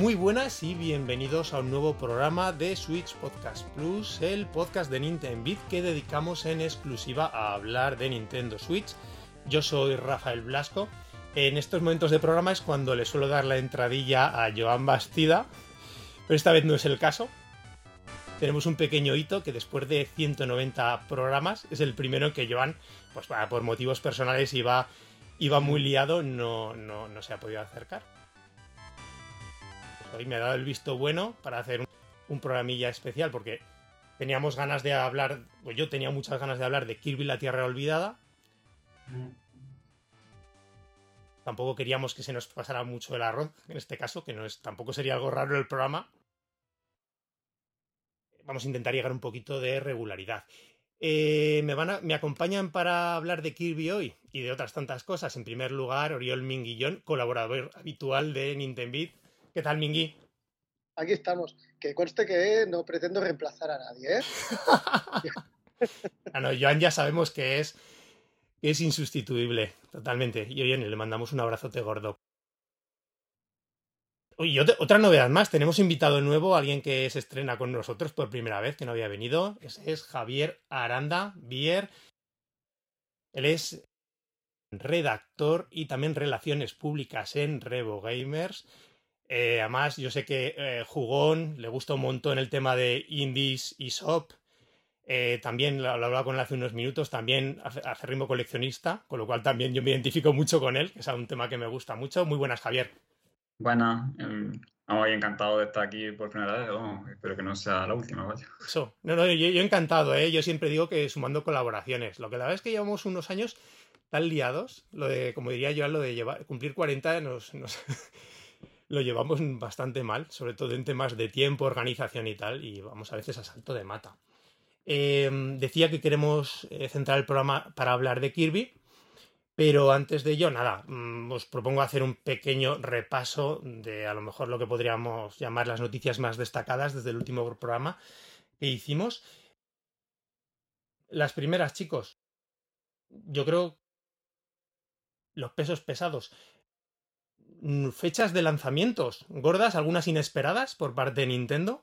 Muy buenas y bienvenidos a un nuevo programa de Switch Podcast Plus, el podcast de Nintendo que dedicamos en exclusiva a hablar de Nintendo Switch. Yo soy Rafael Blasco. En estos momentos de programa es cuando le suelo dar la entradilla a Joan Bastida, pero esta vez no es el caso. Tenemos un pequeño hito que después de 190 programas es el primero que Joan, pues por motivos personales iba, iba muy liado, no, no, no se ha podido acercar hoy me ha dado el visto bueno para hacer un, programilla especial porque teníamos ganas de hablar, pues yo tenía muchas ganas de hablar de Kirby la Tierra Olvidada. Tampoco queríamos que se nos pasara mucho el arroz, en este caso, que no es, tampoco sería algo raro el programa. Vamos a intentar llegar un poquito de regularidad. Eh, me, van me acompañan para hablar de Kirby hoy y de otras tantas cosas. En primer lugar, Oriol Minguillón, colaborador habitual de Nintendo ¿Qué tal, Mingui? Aquí estamos. Que conste que no pretendo reemplazar a nadie, ¿eh? ah, no, Joan ya sabemos que es, es insustituible, totalmente. Y oye, le mandamos un abrazote gordo. Oye, otra novedad más, tenemos invitado nuevo, alguien que se estrena con nosotros por primera vez, que no había venido. Ese es Javier Aranda Bier. Él es redactor y también relaciones públicas en Revo Gamers. Eh, además, yo sé que eh, Jugón le gusta un montón el tema de indies y shop. Eh, también lo, hablaba con él hace unos minutos, también hace, ritmo coleccionista, con lo cual también yo me identifico mucho con él, que es un tema que me gusta mucho. Muy buenas, Javier. Buenas, muy encantado de estar aquí por primera vez. espero que no sea la última, vaya. Eso, no, no, yo, yo, encantado, ¿eh? Yo siempre digo que sumando colaboraciones. Lo que la verdad es que llevamos unos años tan liados, lo de, como diría yo, lo de llevar, cumplir 40 nos, nos, lo llevamos bastante mal, sobre todo en temas de tiempo, organización y tal, y vamos a veces a salto de mata. Em, decía que queremos eh, centrar el programa para hablar de Kirby, pero antes de ello, nada, mm, os propongo hacer un pequeño repaso de a lo mejor lo que podríamos llamar las noticias más destacadas desde el último programa que hicimos. Las primeras, chicos, yo creo los pesos pesados. Mm, fechas de lanzamientos gordas, algunas inesperadas por parte de Nintendo.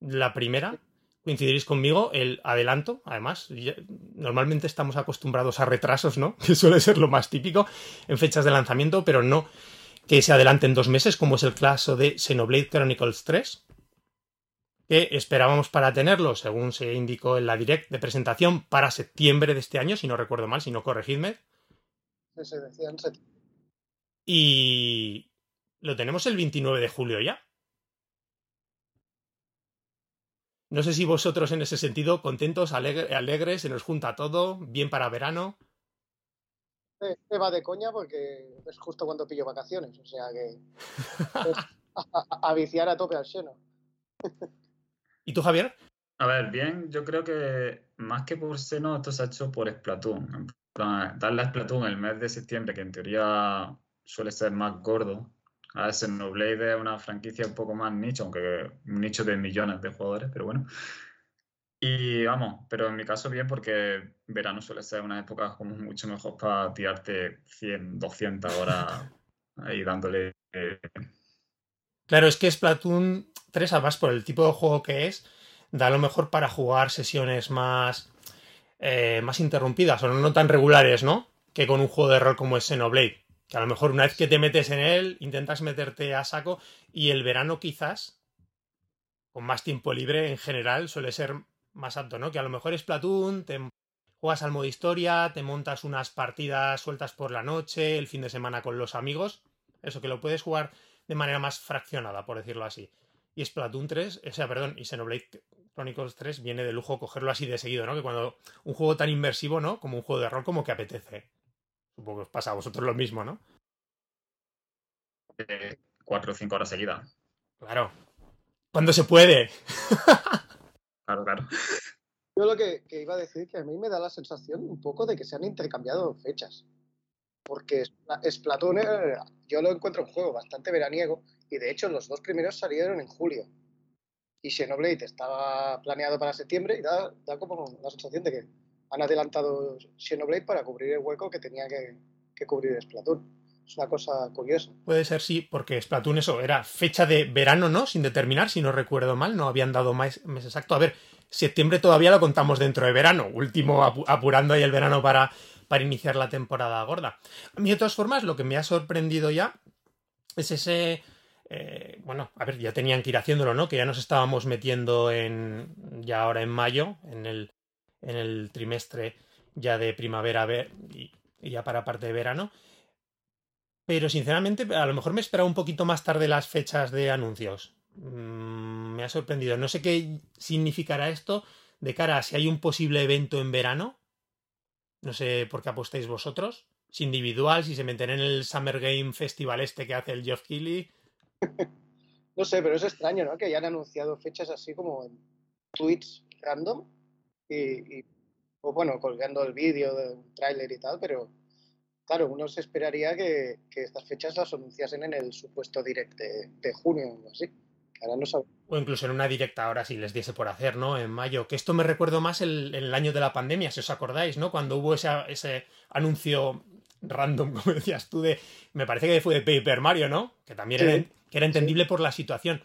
La primera, coincidiréis conmigo, el adelanto, además, normalmente estamos acostumbrados a retrasos, ¿no? Que suele ser lo más típico en fechas de lanzamiento, pero no que se adelanten dos meses, como es el caso de Xenoblade Chronicles 3, que esperábamos para tenerlo, según se indicó en la direct de presentación, para septiembre de este año, si no recuerdo mal, si no corregidme. Se decía en septiembre y lo tenemos el 29 de julio ya. No sé si vosotros en ese sentido, contentos, alegres, se nos junta todo, bien para verano. Se va de coña porque es justo cuando pillo vacaciones, o sea que a, viciar a tope al seno. ¿Y tú, Javier? A ver, bien, yo creo que más que por seno, esto se ha hecho por Splatoon. Darle a Splatoon el mes de septiembre, que en teoría suele ser más gordo. A ver, Xenoblade es una franquicia un poco más nicho, aunque un nicho de millones de jugadores, pero bueno. Y vamos, pero en mi caso bien porque verano suele ser una época como mucho mejor para tirarte 100, 200 horas ahí dándole... Eh, claro, es que Splatoon 3, además por el tipo de juego que es, da lo mejor para jugar sesiones más, eh, más interrumpidas o no tan regulares, ¿no? Que con un juego de rol como es Xenoblade que a lo mejor una vez que te metes en él, intentas meterte a saco y el verano quizás, con más tiempo libre en general, suele ser más apto, ¿no? Que a lo mejor es Platoon, te juegas al modo historia, te montas unas partidas sueltas por la noche, el fin de semana con los amigos, eso que lo puedes jugar de manera más fraccionada, por decirlo así. Y Splatoon 3, o sea, perdón, y Xenoblade Chronicles 3 viene de lujo cogerlo así de seguido, ¿no? Que cuando un juego tan inmersivo, ¿no? Como un juego de rol, como que apetece. Supongo que os pasa a vosotros lo mismo, ¿no? Eh, cuatro o cinco horas seguidas. Claro. Cuando se puede. claro, claro. Yo lo que, iba a decir que a mí me da la sensación un poco de que se han intercambiado fechas. Porque Splatoon eh, yo lo encuentro un juego bastante veraniego y de hecho los dos primeros salieron en julio. Y Xenoblade estaba planeado para septiembre y da, da como la sensación de que han adelantado Xenoblade para cubrir el hueco que tenía que, cubrir Splatoon. Es una cosa curiosa. Puede ser, sí, porque Splatoon eso era fecha de verano, ¿no? Sin determinar, si no recuerdo mal, no habían dado más mes exacto. A ver, septiembre todavía lo contamos dentro de verano, último apurando ahí el verano para, para iniciar la temporada gorda. A mí, de todas formas, lo que me ha sorprendido ya es ese... Eh, bueno, a ver, ya tenían que ir haciéndolo, ¿no? Que ya nos estábamos metiendo en... ya ahora en mayo, en el, en el trimestre ya de primavera y, ya para parte de verano. Pero sinceramente, a lo mejor me esperaba un poquito más tarde las fechas de anuncios. Mm, me ha sorprendido. No sé qué significará esto de cara a si hay un posible evento en verano. No sé por qué apostáis vosotros. Si individual, si se meten en el Summer Game Festival este que hace el Geoff Keighley. no sé, pero es extraño, ¿no? Que hayan anunciado fechas así como en tweets random y, o bueno, colgando el vídeo del tráiler y tal, pero claro, uno se esperaría que, estas fechas las anunciasen en el supuesto direct de, junio o así. Ahora no O incluso en una directa ahora si les diese por hacer, ¿no? En mayo. Que esto me recuerdo más el, el año de la pandemia, si os acordáis, ¿no? Cuando hubo ese, ese anuncio random, como decías tú, de. Me parece que fue de Paper Mario, ¿no? Que también era, que era entendible por la situación.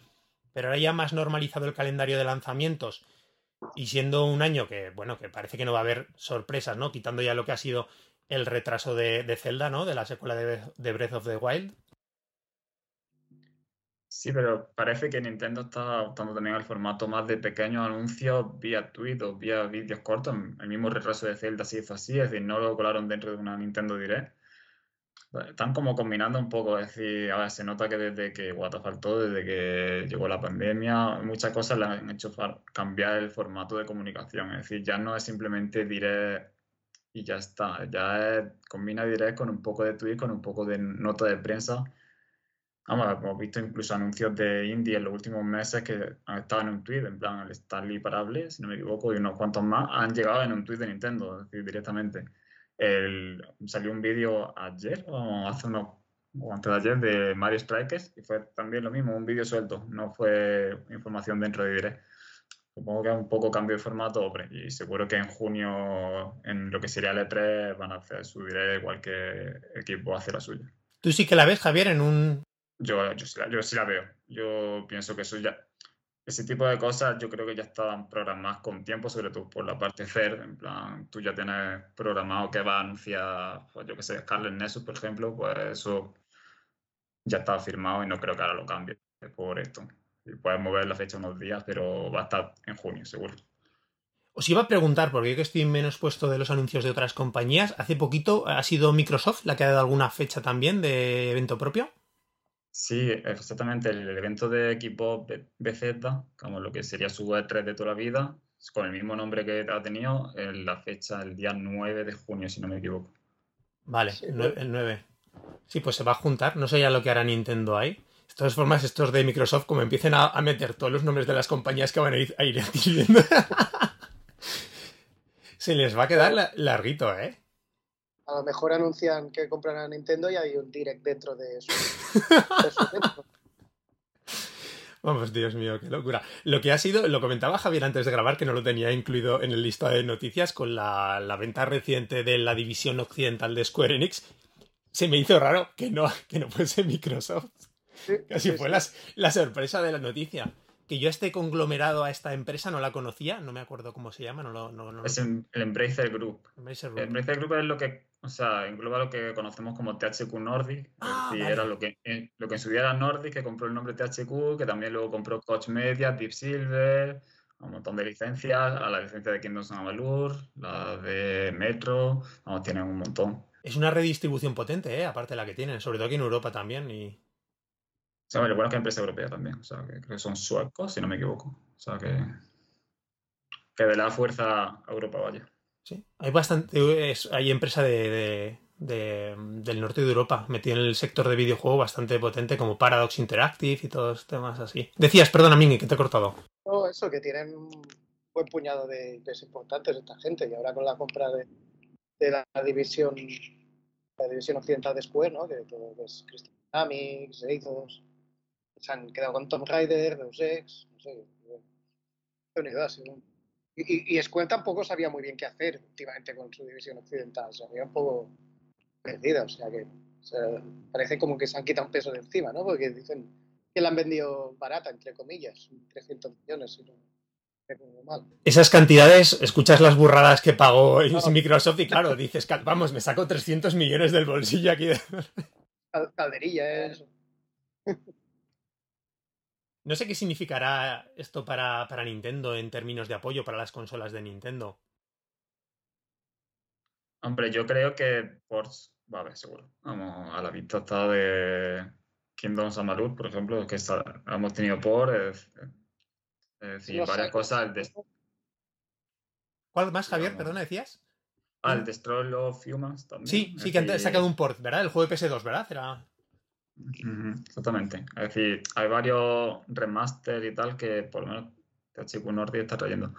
Pero ahora ya más normalizado el calendario de lanzamientos. Y siendo un año que, bueno, que parece que no va a haber sorpresas, ¿no? Quitando ya lo que ha sido el retraso de, de Zelda, ¿no? De la secuela de, Breath of the Wild. Sí, pero parece que Nintendo está optando también al formato más de pequeños anuncios vía tweet o vía vídeos cortos. El mismo retraso de Zelda se hizo así, es decir, no lo colaron dentro de una Nintendo Direct. Están como combinando un poco, es decir, se nota que desde que Wata faltó, desde que llegó la pandemia, muchas cosas le han hecho cambiar el formato de comunicación. Es decir, ya no es simplemente direct y ya está. Ya combina direct con un poco de tweet, con un poco de nota de prensa. Vamos, hemos visto incluso anuncios de indie en los últimos meses que han estado en un tweet, en plan el Starly Parable, si no me equivoco, y unos cuantos más han llegado en un tweet de Nintendo, es decir, directamente. El, salió un vídeo ayer o hace unos o antes de ayer de Mario Strikers y fue también lo mismo, un vídeo suelto, no fue información dentro de direct. Supongo que un poco cambio de formato, hombre, y seguro que en junio, en lo que sería el E3, van a hacer su direct igual que equipo hace la suya. ¿Tú sí que la ves, Javier, en un...? Yo, yo, sí, la, yo sí la veo. Yo pienso que eso ya... Ese tipo de cosas yo creo que ya estaban programadas con tiempo, sobre todo por la parte FER. En plan, tú ya tienes programado que va a anunciar, pues yo que sé, Scarlet Nexus, por ejemplo, pues eso ya estaba firmado y no creo que ahora lo cambie por esto puedes mover la fecha unos días, pero va a estar en junio, seguro. Os iba a preguntar, porque yo que estoy menos puesto de los anuncios de otras compañías, hace poquito ha sido Microsoft la que ha dado alguna fecha también de evento propio. Sí, exactamente. El evento de equipo BZ, como lo que sería su E3 de toda la vida, con el mismo nombre que ha tenido, en la fecha el día 9 de junio, si no me equivoco. Vale, el 9. Sí, pues se va a juntar. No sé ya lo que hará Nintendo ahí. De todas formas, estos de Microsoft, como empiecen a, meter todos los nombres de las compañías que van a ir, a ir adquiriendo, se les va a quedar larguito, ¿eh? A lo mejor anuncian que compran a Nintendo y hay un direct dentro de su, Vamos, Dios mío, qué locura. Lo que ha sido, lo comentaba Javier antes de grabar, que no lo tenía incluido en el listado de noticias, con la, la, venta reciente de la división occidental de Square Enix. Se me hizo raro que no, que no fuese Microsoft. Casi fue La, sorpresa de la noticia. Que yo este conglomerado a esta empresa no la conocía, no me acuerdo cómo se llama. No no, es el Embracer Group. El Embracer Group es lo que, o sea, engloba lo que conocemos como THQ Nordic. Ah, era lo que, eh, lo que en su día era Nordic, que compró el nombre THQ, que también luego compró Coach Media, Deep Silver, un montón de licencias, a la licencia de Kingdoms of Amalur, la de Metro, vamos, tienen un montón. Es una redistribución potente, ¿eh? aparte de la que tienen, sobre todo aquí en Europa también. Y o sea, bueno, que empresa europea también, o sea, que, son suecos, si no me equivoco. O sea, que, que de la fuerza a Europa vaya. Sí, hay bastante, hay empresa de, del norte de Europa metida en el sector de videojuego bastante potente como Paradox Interactive y todos temas así. Decías, perdona, Mingy, que te he cortado. No, eso, que tienen un buen puñado de IPs importantes esta gente y ahora con la compra de, la división la división occidental de Square, ¿no? Que todo es Crystal Dynamics, Eidos, se han quedado con Tomb Raider, Deus Ex, no sé. Y, y, Square tampoco sabía muy bien qué hacer últimamente con su división occidental, se había un poco perdida, o sea que O sea, parece como que se han quitado un peso de encima, ¿no? Porque dicen que la han vendido barata, entre comillas, 300 millones. Y no, mal. Esas cantidades, escuchas las burradas que pagó Microsoft y claro, dices, vamos, me saco 300 millones del bolsillo aquí. Calderilla, eso. No sé qué significará esto para, para, Nintendo en términos de apoyo para las consolas de Nintendo. Hombre, yo creo que por. Vale, seguro. Vamos, a la vista está de Kingdom Samalut, por ejemplo, que hemos tenido por. Es, decir, varias cosas. ¿Cuál más, Javier? Perdona, decías. Ah, el Destroy of Humans también. Sí, sí, que han sacado un port, ¿verdad? El juego de PS2, ¿verdad? Era exactamente. Es decir, hay varios remaster y tal que por lo menos THQ Nordic está trayendo.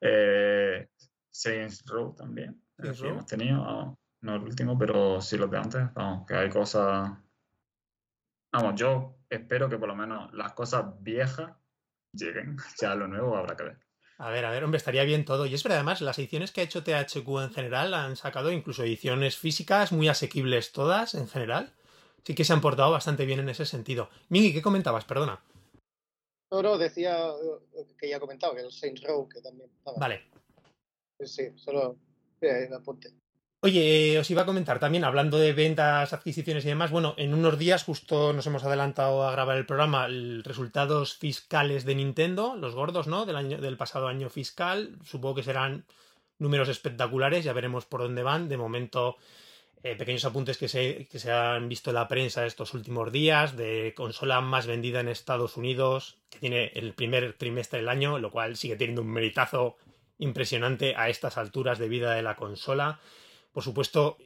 Eh, Saints Row también. hemos tenido, no el último, pero sí los de antes. Vamos, que hay cosas. Vamos, yo espero que por lo menos las cosas viejas lleguen. Ya lo nuevo habrá que ver. A ver, a ver, hombre, estaría bien todo. Y es verdad, además, las ediciones que ha hecho THQ en general han sacado incluso ediciones físicas muy asequibles todas en general sí que se han portado bastante bien en ese sentido. Migi, ¿qué comentabas? Perdona. No, decía que ya he comentado, que el Saints Row, que también estaba. Vale. Sí, solo eh, apunte. Oye, eh, os iba a comentar también, hablando de ventas, adquisiciones y demás, bueno, en unos días justo nos hemos adelantado a grabar el programa, resultados fiscales de Nintendo, los gordos, ¿no? Del, año, del pasado año fiscal, supongo que serán números espectaculares, ya veremos por dónde van. De momento, eh, pequeños apuntes que se, que se han visto en la prensa estos últimos días, de consola más vendida en Estados Unidos, que tiene el primer trimestre del año, lo cual sigue teniendo un meritazo impresionante a estas alturas de vida de la consola. Por supuesto,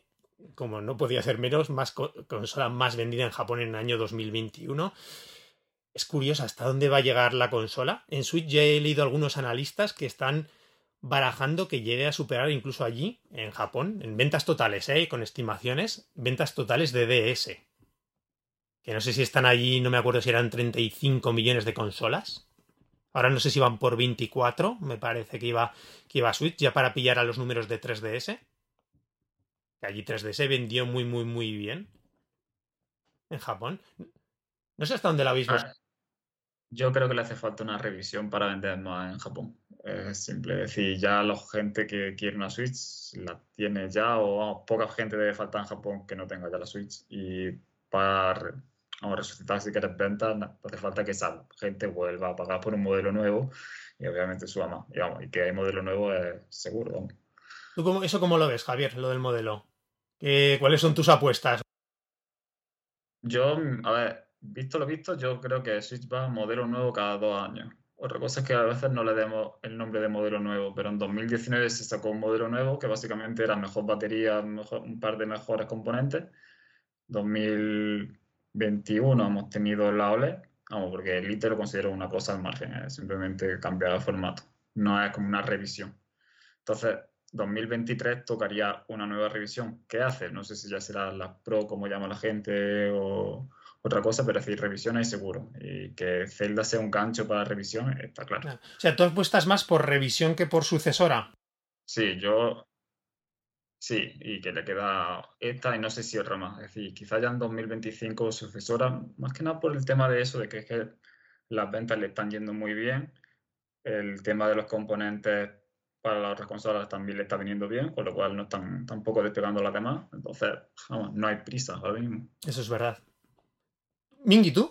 como no podía ser menos, más consola más vendida en Japón en el año 2021. Es curioso hasta dónde va a llegar la consola. En Switch ya he leído algunos analistas que están barajando que llegue a superar incluso allí, en Japón, en ventas totales, ¿eh? con estimaciones, ventas totales de DS. Que no sé si están allí, no me acuerdo si eran 35 millones de consolas. Ahora no sé si van por 24, me parece que iba, que iba Switch, ya para pillar a los números de 3DS. Que allí 3DS vendió muy, muy, muy bien. En Japón. No sé hasta dónde la habéis visto. Yo creo que le hace falta una revisión para vender más en Japón. Es simple, decir, ya la gente que quiere una Switch la tiene ya, o poca gente debe faltar en Japón que no tenga ya la Switch. Y para resucitar si quieres ventas, hace falta que esa gente vuelva a pagar por un modelo nuevo y obviamente suba más. Y, y que hay modelo nuevo es seguro. ¿Tú cómo, eso cómo lo ves, Javier, lo del modelo? ¿Cuáles son tus apuestas? Yo, a ver, visto lo visto, yo creo que Switch va a modelo nuevo cada dos años. Otra cosa es que a veces no le demos el nombre de modelo nuevo, pero en 2019 se sacó un modelo nuevo que básicamente era mejor batería, un par de mejores componentes. 2021 hemos tenido la OLED, vamos, porque el ITER lo considero una cosa al margen, es simplemente cambiar el formato, no es como una revisión. Entonces, 2023 tocaría una nueva revisión. ¿Qué hace? No sé si ya será la Pro, como llama la gente, o otra cosa, pero es decir, revisión es seguro. Y que Zelda sea un gancho para revisión, está claro. O sea, tú apuestas más por revisión que por sucesora. Sí, yo. Sí, y que le queda esta y no sé si otra más. Es decir, quizá ya en 2025 sucesora, más que nada por el tema de eso, de que, es que las ventas le están yendo muy bien. El tema de los componentes para las otras consolas también le está viniendo bien, con lo cual no están tampoco despegando las demás. Entonces, vamos, no hay prisa ahora mismo. Eso es verdad. Mingy, ¿tú?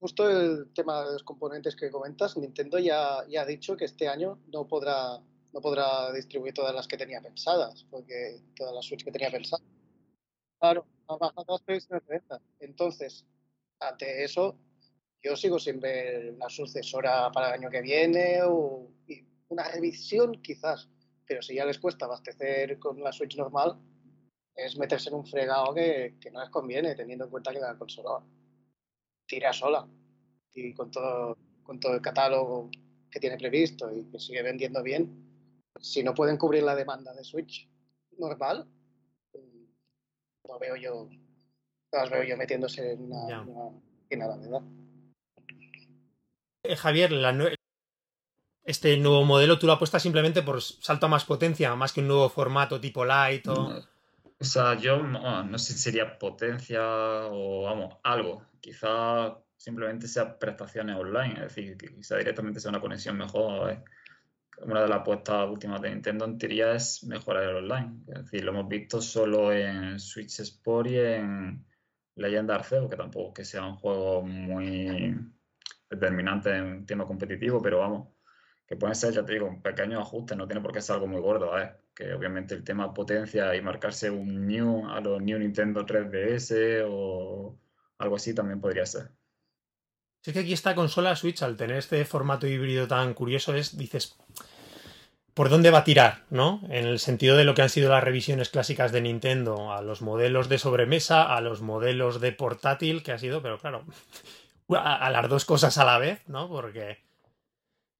Justo el tema de los componentes que comentas, Nintendo ya, ya ha dicho que este año no podrá, no podrá distribuir todas las que tenía pensadas, porque todas las Switch que tenía pensadas. Claro, ha bajado las previsiones de venta. Entonces, ante eso, yo sigo sin ver la sucesora para el año que viene o una revisión quizás, pero si ya les cuesta abastecer con la Switch normal, es meterse en un fregado que, no les conviene, teniendo en cuenta que la consola tira sola y con todo, con todo el catálogo que tiene previsto y que sigue vendiendo bien, si no pueden cubrir la demanda de Switch normal, no veo yo, las veo yo metiéndose en una, una, verdad. Eh, Javier, este nuevo modelo tú lo apuestas simplemente por salto a más potencia, más que un nuevo formato tipo light o... O sea, yo no sé si sería potencia o, vamos, algo. Quizá simplemente sea prestaciones online, es decir, que quizá directamente sea una conexión mejor. ¿eh? Una de las apuestas últimas de Nintendo en teoría es mejorar el online. Es decir, lo hemos visto solo en Switch Sport y en Legend Arceus, que tampoco que sea un juego muy determinante en tema competitivo, pero vamos, que pueden ser, ya te digo, un pequeño ajuste, no tiene por qué ser algo muy gordo, ¿eh? Que obviamente el tema potencia y marcarse un new a los New Nintendo 3DS o algo así también podría ser. es que aquí esta consola Switch, al tener este formato híbrido tan curioso, es, dices, ¿por dónde va a tirar? ¿No? En el sentido de lo que han sido las revisiones clásicas de Nintendo, a los modelos de sobremesa, a los modelos de portátil, que ha sido, pero claro, a las dos cosas a la vez, ¿no? Porque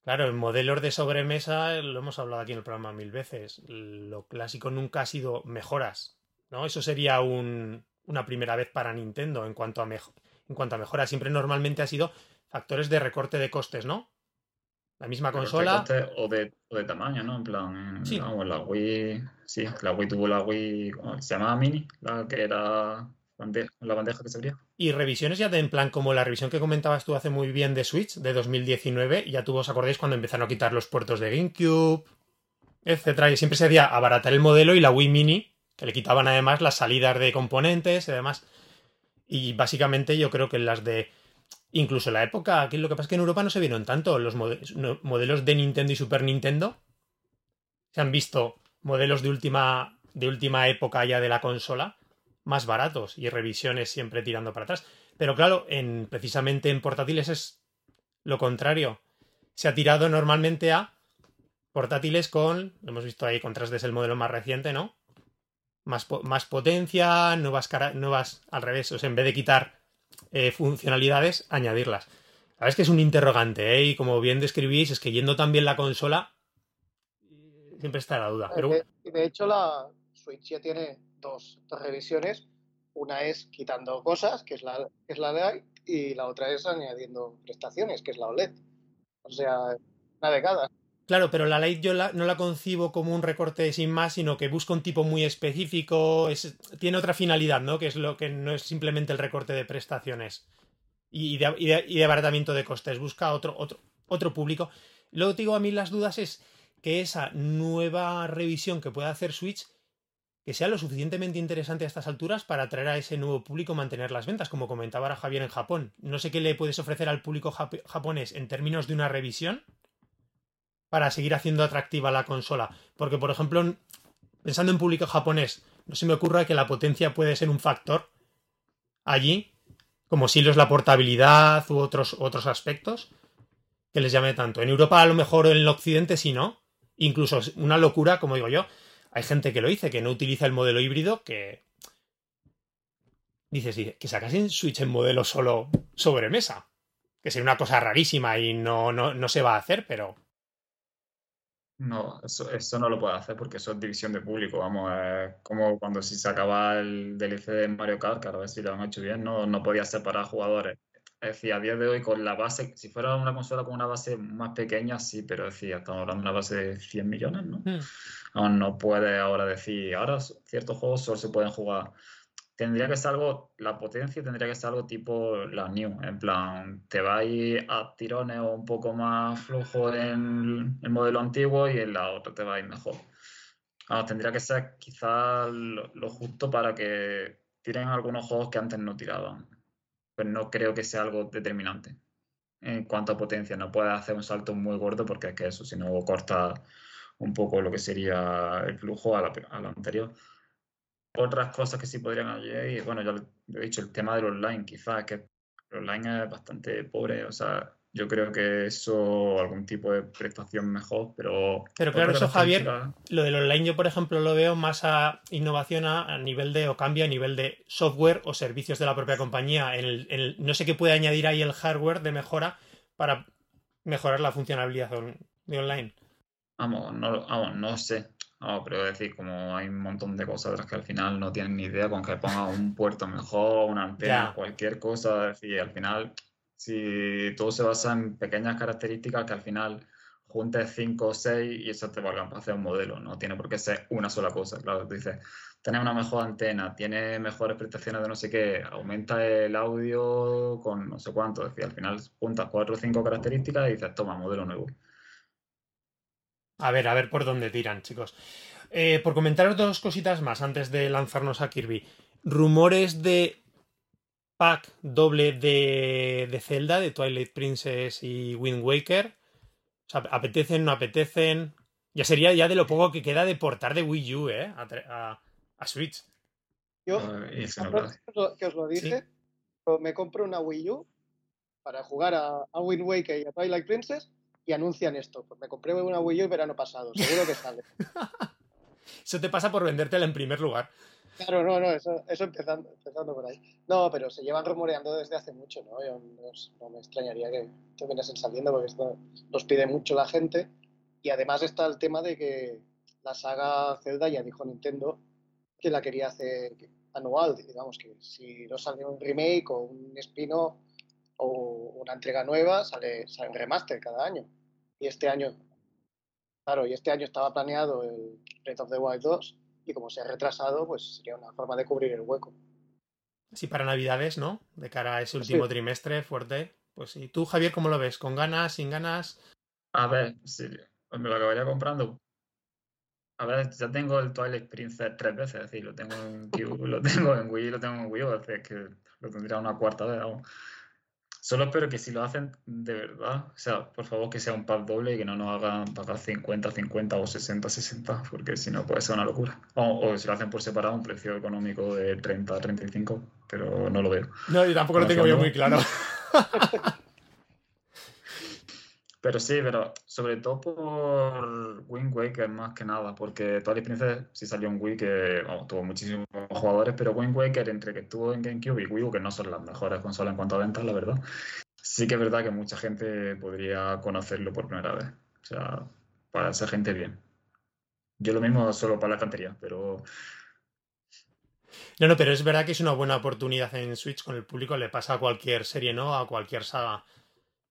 Claro, en modelos de sobremesa, lo hemos hablado aquí en el programa mil veces, lo clásico nunca ha sido mejoras, ¿no? Eso sería un, una primera vez para Nintendo en cuanto a, en cuanto a mejoras. Siempre normalmente ha sido factores de recorte de costes, ¿no? La misma consola. O de, o de, tamaño, ¿no? En plan, sí. la Wii. Sí, la Wii tuvo la Wii. se llamaba Mini? La que era la bandeja que se abría. Y revisiones ya de en plan como la revisión que comentabas tú hace muy bien de Switch de 2019, ya tú os acordáis cuando empezaron a quitar los puertos de GameCube, etcétera, y siempre se hacía abaratar el modelo y la Wii Mini, que le quitaban además las salidas de componentes y demás. Y básicamente yo creo que las de incluso la época, aquí lo que pasa es que en Europa no se vieron tanto los modelos de Nintendo y Super Nintendo. Se han visto modelos de última de última época ya de la consola más baratos y revisiones siempre tirando para atrás. Pero claro, en, precisamente en portátiles es lo contrario. Se ha tirado normalmente a portátiles con, hemos visto ahí con 3D es el modelo más reciente, ¿no? Más, más potencia, nuevas, nuevas, al revés, o sea, en vez de quitar eh, funcionalidades, añadirlas. La verdad es que es un interrogante, ¿eh? Y como bien describís, es que yendo también la consola, siempre está la duda. Pero... de hecho, la Switch ya tiene dos, revisiones. Una es quitando cosas, que es la, que es la de y la otra es añadiendo prestaciones, que es la OLED. O sea, una de cada. Claro, pero la Lite yo no la concibo como un recorte sin más, sino que busca un tipo muy específico, es, tiene otra finalidad, ¿no? Que es lo que no es simplemente el recorte de prestaciones y de, y de, abaratamiento de costes, busca otro, otro, otro público. Luego te digo, a mí las dudas es que esa nueva revisión que pueda hacer Switch que sea lo suficientemente interesante a estas alturas para atraer a ese nuevo público mantener las ventas, como comentaba ahora Javier en Japón. No sé qué le puedes ofrecer al público japonés en términos de una revisión para seguir haciendo atractiva la consola. Porque, por ejemplo, pensando en público japonés, no se me ocurra que la potencia puede ser un factor allí, como si lo es la portabilidad u otros, otros aspectos, que les llame tanto. En Europa a lo mejor en el occidente sí, ¿no? Incluso una locura, como digo yo, hay gente que lo dice, que no utiliza el modelo híbrido, que dices, que sacasen Switch en modelo solo sobremesa. Que sería una cosa rarísima y no, no, se va a hacer, pero. No, eso, no lo puede hacer porque eso es división de público. Vamos, como cuando si se acaba el DLC de Mario Kart, que a ver si lo han hecho bien, no, no podía separar jugadores. Es decir, a día de hoy con la base, si fuera una consola con una base más pequeña, sí, pero decía, estamos hablando de una base de 100 millones, ¿no? Hmm no puede ahora decir, ahora ciertos juegos solo se pueden jugar. Tendría que ser algo, la potencia tendría que ser algo tipo la New, en plan, te va a ir a tirones o un poco más flujo en el modelo antiguo y en la otra te va a ir mejor. tendría que ser quizás lo, justo para que tiren algunos juegos que antes no tiraban. Pero no creo que sea algo determinante. En cuanto a potencia, no puedes hacer un salto muy gordo porque es que eso, si no corta un poco lo que sería el flujo a la, anterior. Otras cosas que sí podrían añadir, bueno, ya lo he dicho, el tema del online, quizás, que el online es bastante pobre, o sea, yo creo que eso, algún tipo de prestación mejor, pero... Pero claro, eso Javier, lo del online yo, por ejemplo, lo veo más a innovación a, nivel de, o cambio a nivel de software o servicios de la propia compañía. el, no sé qué puede añadir ahí el hardware de mejora para mejorar la funcionalidad de online. Vamos, no, vamos, no sé. Vamos, pero decir, como hay un montón de cosas de las que al final no tienen ni idea, con que ponga un puerto mejor, una antena, cualquier cosa, decir, al final, si todo se basa en pequeñas características que al final juntes cinco o seis y eso te valga para hacer un modelo. No tiene por qué ser una sola cosa. Claro, tú dices, tienes una mejor antena, tiene mejores prestaciones de no sé qué, aumenta el audio con no sé cuánto. Es decir, al final juntas cuatro o cinco características y dices, toma, modelo nuevo. A ver, a ver por dónde tiran, chicos. Eh, por comentar dos cositas más antes de lanzarnos a Kirby. Rumores de pack doble de, de Zelda, de Twilight Princess y Wind Waker. O sea, apetecen, no apetecen. Ya sería ya de lo poco que queda de portar de Wii U, ¿eh? A, a, Switch. Yo, que os lo dije, me compro una Wii U para jugar a, a Wind Waker y a Twilight Princess y anuncian esto. Pues me compré una Wii U el verano pasado, seguro que sale. Eso te pasa por vendértela en primer lugar. Claro, no, no, eso, eso empezando, empezando por ahí. No, pero se llevan rumoreando desde hace mucho, ¿no? Yo no, me extrañaría que terminasen saliendo porque esto los pide mucho la gente. Y además está el tema de que la saga Zelda ya dijo Nintendo que la quería hacer anual, digamos que si no sale un remake o un spin-off o una entrega nueva, sale, sale un remaster cada año. Y este año, claro, y este año estaba planeado el Breath of the Wild 2 y como se ha retrasado, pues sería una forma de cubrir el hueco. Sí, para Navidades, ¿no? De cara a ese último trimestre fuerte. Pues sí. ¿Tú, Javier, cómo lo ves? ¿Con ganas, sin ganas? A ver, sí, me lo acabaría comprando. A ver, ya tengo el Twilight Princess tres veces, es decir, lo tengo en lo tengo en Wii y lo tengo en Wii U, es que lo tendría una cuarta vez aún. Solo espero que si lo hacen de verdad, o sea, por favor que sea un pack doble y que no nos hagan pagar 50, 50 o 60, 60, porque si no puede ser una locura. O, si lo hacen por separado, un precio económico de 30, 35, pero no lo veo. No, yo tampoco lo tengo yo muy claro. Pero sí, pero sobre todo por Wind Waker más que nada, porque Twilight Princess sí salió un Wii que tuvo muchísimos jugadores, pero Wind Waker entre que estuvo en GameCube y Wii U, que no son las mejores consolas en cuanto a ventas, la verdad, sí que es verdad que mucha gente podría conocerlo por primera vez. O sea, para esa gente bien. Yo lo mismo solo para la cantería, pero... No, no, pero es verdad que es una buena oportunidad en Switch con el público, le pasa a cualquier serie, ¿no? A cualquier saga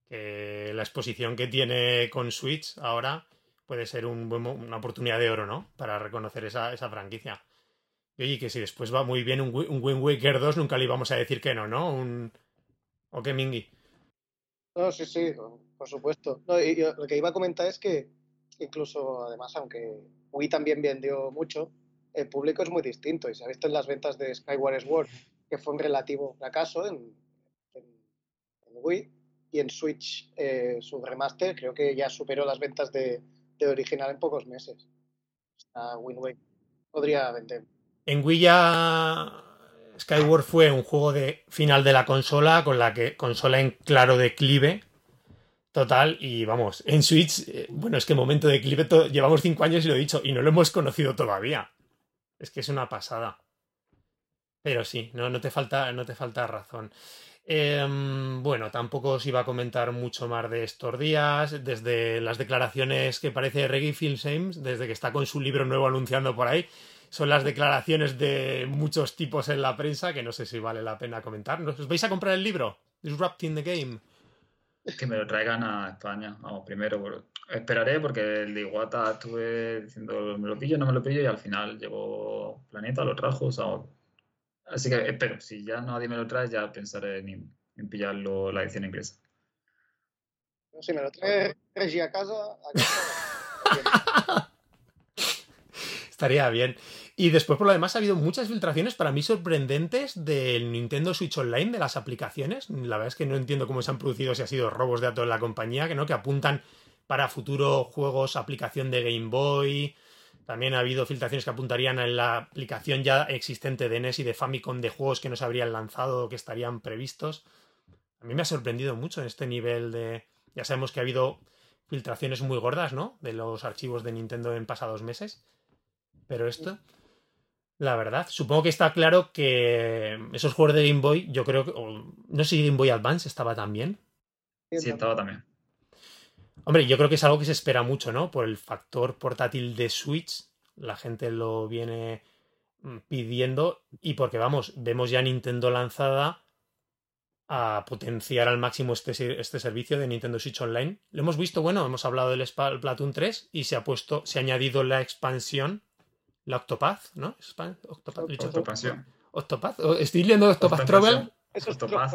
que la exposición que tiene con Switch ahora puede ser un una oportunidad de oro, ¿no? Para reconocer esa, franquicia. Y oye, que si después va muy bien un, un Wind Waker 2, nunca le íbamos a decir que no, ¿no? ¿O qué, Mingy? No, sí, sí, por supuesto. lo que iba a comentar es que incluso, además, aunque Wii también vendió mucho, el público es muy distinto. Y se ha visto en las ventas de Skyward Sword que fue un relativo fracaso en Wii y en Switch eh, su remaster creo que ya superó las ventas de, original en pocos meses. A Wind podría vender. En Wii ya Skyward fue un juego de final de la consola con la que consola en claro declive total y vamos, en Switch, eh, bueno, es que momento de declive llevamos cinco años y lo he dicho y no lo hemos conocido todavía. Es que es una pasada. Pero sí, no, no te falta, no te falta razón. Em, bueno, tampoco os iba a comentar mucho más de estos días, desde las declaraciones que parece Reggie Filsames, desde que está con su libro nuevo anunciando por ahí, son las declaraciones de muchos tipos en la prensa que no sé si vale la pena comentar. ¿Os vais a comprar el libro? Disrupting the Game. Que me lo traigan a España. Primero esperaré porque el de Iguata estuve diciendo me lo pillo, no me lo pillo y al final llegó Planeta, lo trajo. O sea, Así que espero, si ya nadie me lo trae, ya pensaré en, pillarlo la edición inglesa. Si me lo trae Regi a casa, Estaría bien. Y después, por lo demás, ha habido muchas filtraciones para mí sorprendentes del Nintendo Switch Online, de las aplicaciones. La verdad es que no entiendo cómo se han producido, si ha sido robos de datos en la compañía, que no, que apuntan para futuro juegos, aplicación de Game Boy, también ha habido filtraciones que apuntarían a la aplicación ya existente de NES y de Famicom de juegos que no se habrían lanzado o que estarían previstos. A mí me ha sorprendido mucho este nivel de... Ya sabemos que ha habido filtraciones muy gordas, ¿no? De los archivos de Nintendo en pasados meses. Pero esto, la verdad, supongo que está claro que esos juegos de Game Boy, yo creo que... no sé si Game Boy Advance estaba también. Sí, estaba también. Hombre, yo creo que es algo que se espera mucho, ¿no? Por el factor portátil de Switch, la gente lo viene mm, pidiendo y porque, vamos, vemos ya Nintendo lanzada a potenciar al máximo este, este servicio de Nintendo Switch Online. Lo hemos visto, bueno, hemos hablado del Splatoon 3 y se ha puesto, se ha añadido la expansión, la Octopath, ¿no? Octopath. Octopath, ¿O estoy leyendo Octopath Travel. Eso es Octopath,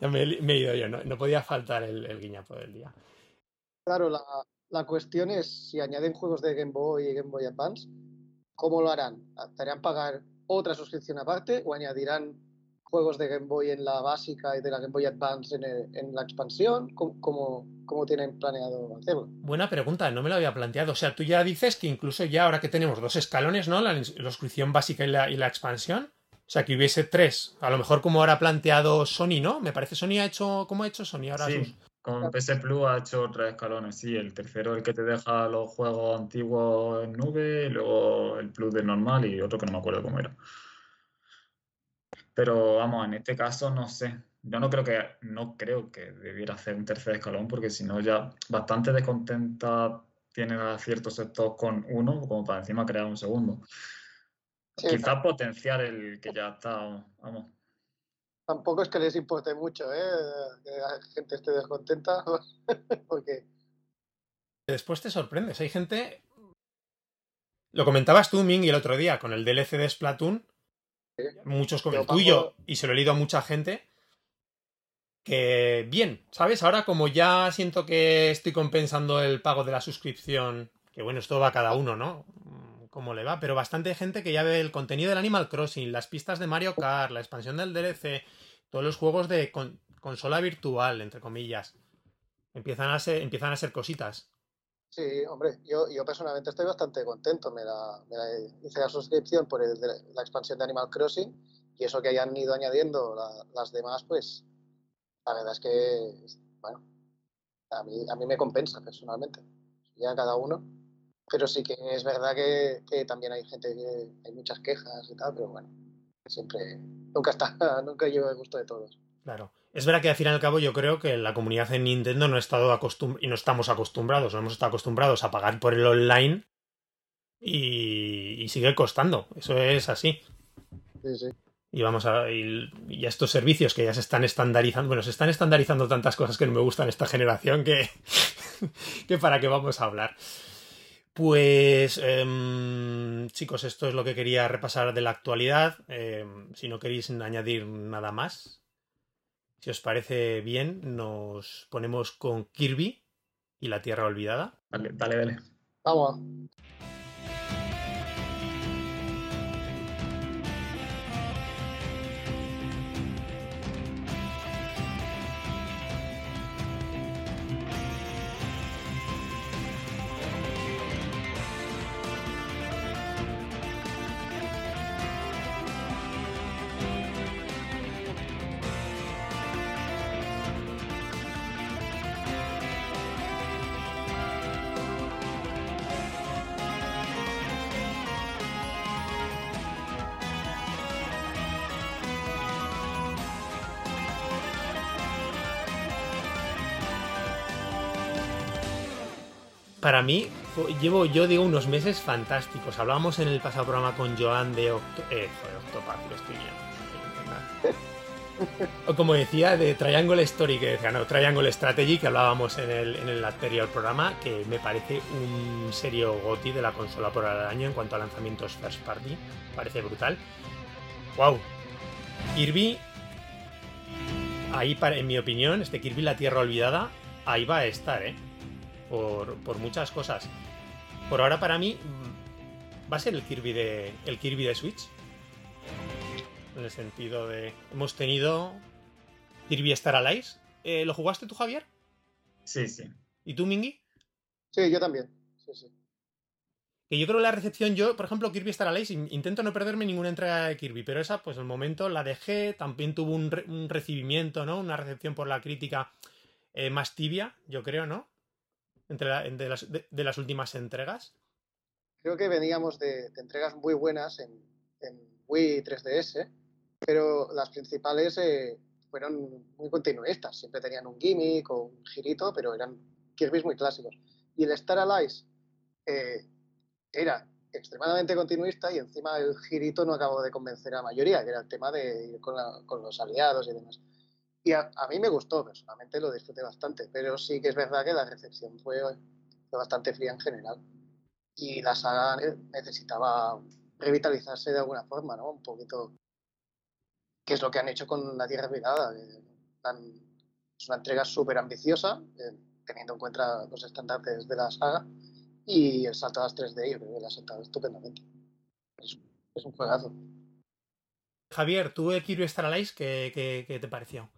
Ya me, he- me he ido yo, no, no podía faltar el, el guiñapo del día. Claro, la, la cuestión es si añaden juegos de Game Boy y Game Boy Advance, ¿cómo lo harán? ¿Te harán pagar otra suscripción aparte o añadirán juegos de Game Boy en la básica y de la Game Boy Advance en, el- en la expansión? ¿Cómo, cómo, cómo tienen planeado hacerlo? Buena pregunta, no me lo había planteado. O sea, tú ya dices que incluso ya ahora que tenemos dos escalones, ¿no? La, la suscripción básica y la, y la expansión. O sea, que hubiese tres. A lo mejor como ahora ha planteado Sony, ¿no? Me parece Sony ha hecho. ¿Cómo ha hecho Sony ahora? sus- Sí, con PS Plus ha hecho tres escalones, sí. El tercero el que te deja los juegos antiguos en nube, y luego el Plus de normal y otro que no me acuerdo cómo era. Pero vamos, en este caso no sé. Yo no creo que, no creo que debiera hacer un tercer escalón, porque si no ya bastante descontenta tienen a ciertos sectores con uno, como para encima crear un segundo. Sí, Quizás potenciar el que ya está, vamos. Tampoco es que les importe mucho, ¿eh? Que la gente esté descontenta, porque Después te sorprendes. Hay gente. Lo comentabas tú, Ming, el otro día con el DLC de Splatoon. Sí. Muchos con el pago- tuyo, y se lo he leído a mucha gente. Que bien, ¿sabes? Ahora, como ya siento que estoy compensando el pago de la suscripción, que bueno, esto va a cada uno, ¿no? Cómo le va, pero bastante gente que ya ve el contenido del Animal Crossing, las pistas de Mario Kart, la expansión del DLC, todos los juegos de con- consola virtual, entre comillas. Empiezan a ser, empiezan a ser cositas. Sí, hombre, yo, yo personalmente estoy bastante contento. Me la, hice la suscripción por el la expansión de Animal Crossing y eso que hayan ido añadiendo la- las demás, pues la verdad es que, bueno, a mí, a mí me compensa personalmente. Ya cada uno. Pero sí que es verdad que, que también hay gente que hay muchas quejas y tal, pero bueno, siempre, nunca está, nunca lleva el gusto de todos. Claro. Es verdad que al fin y al cabo yo creo que la comunidad en Nintendo no ha estado acostum y no estamos acostumbrados, no hemos estado acostumbrados a pagar por el online y, y sigue costando. Eso es así. Sí, sí. Y vamos a. Y, y estos servicios que ya se están estandarizando. Bueno, se están estandarizando tantas cosas que no me gustan esta generación que. que para qué vamos a hablar. Pues. em, chicos, esto es lo que quería repasar de la actualidad. Em, si no queréis añadir nada más. Si os parece bien, nos ponemos con Kirby y la Tierra Olvidada. Dale, dale, dale. Vamos. Mí, llevo yo digo unos meses fantásticos. Hablábamos en el pasado programa con Joan de Octo eh, joder, Octopath, lo estoy viendo. O como decía, de Triangle Story, que decía, no, Triangle Strategy, que hablábamos en el, en el anterior programa, que me parece un serio goti de la consola por el año en cuanto a lanzamientos first party. Parece brutal. ¡Wow! Kirby, ahí, para- en mi opinión, este Kirby La Tierra Olvidada, ahí va a estar, ¿eh? Por, por muchas cosas. Por ahora para mí mm, va a ser el Kirby de el Kirby de Switch. En el sentido de hemos tenido Kirby Star Allies. Eh, ¿Lo jugaste tú, Javier? Sí, sí. ¿Y tú, Mingy? Sí, yo también. Sí, sí. Que yo creo que la recepción, yo, por ejemplo, Kirby Star Allies, in- intento no perderme ninguna entrega de Kirby, pero esa, pues el momento la dejé, también tuvo un, re- un recibimiento, ¿no? Una recepción por la crítica eh, más tibia, yo creo, ¿no? Entre la- las, de- las últimas entregas. Creo que veníamos de, entregas muy buenas en, en Wii 3DS, pero las principales eh, fueron muy continuistas. Siempre tenían un gimmick o un girito, pero eran Kirby's muy clásicos. Y el Star Allies eh, era extremadamente continuista y encima el girito no acabó de convencer a la mayoría, que era el tema de ir con, los aliados y demás. Y a, mí me gustó, personalmente lo disfruté bastante, pero sí que es verdad que la recepción fue, bastante fría en general. Y la saga necesitaba revitalizarse de alguna forma, ¿no? Un poquito, que es lo que han hecho con La Tierra Virada. es una entrega súper ambiciosa, eh, teniendo en cuenta los estándares de la saga, y el salto a las 3D yo creo que lo ha saltado estupendamente. Es, un juegazo. Javier, ¿tú Kirby Star Allies qué, qué, te pareció?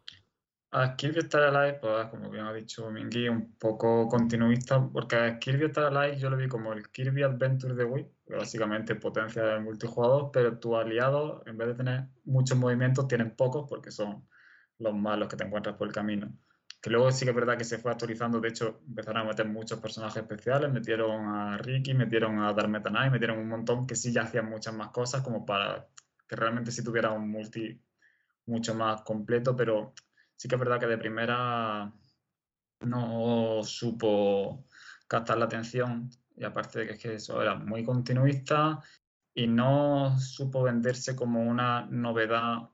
A Kirby Star Allies, pues como bien ha dicho Mingy, un poco continuista, porque a Kirby Star Allies yo lo vi como el Kirby Adventure de Wii, que básicamente potencia el multijugador, pero tus aliados, en vez de tener muchos movimientos, tienen pocos porque son los malos que te encuentras por el camino. Que luego sí que es verdad que se fue actualizando, de hecho empezaron a meter muchos personajes especiales, metieron a Ricky, metieron a Dark Meta Knight, metieron un montón que sí ya hacían muchas más cosas como para que realmente sí tuviera un multi mucho más completo, pero sí que es verdad que de primera no supo captar la atención y aparte de que, es que eso era muy continuista y no supo venderse como una novedad,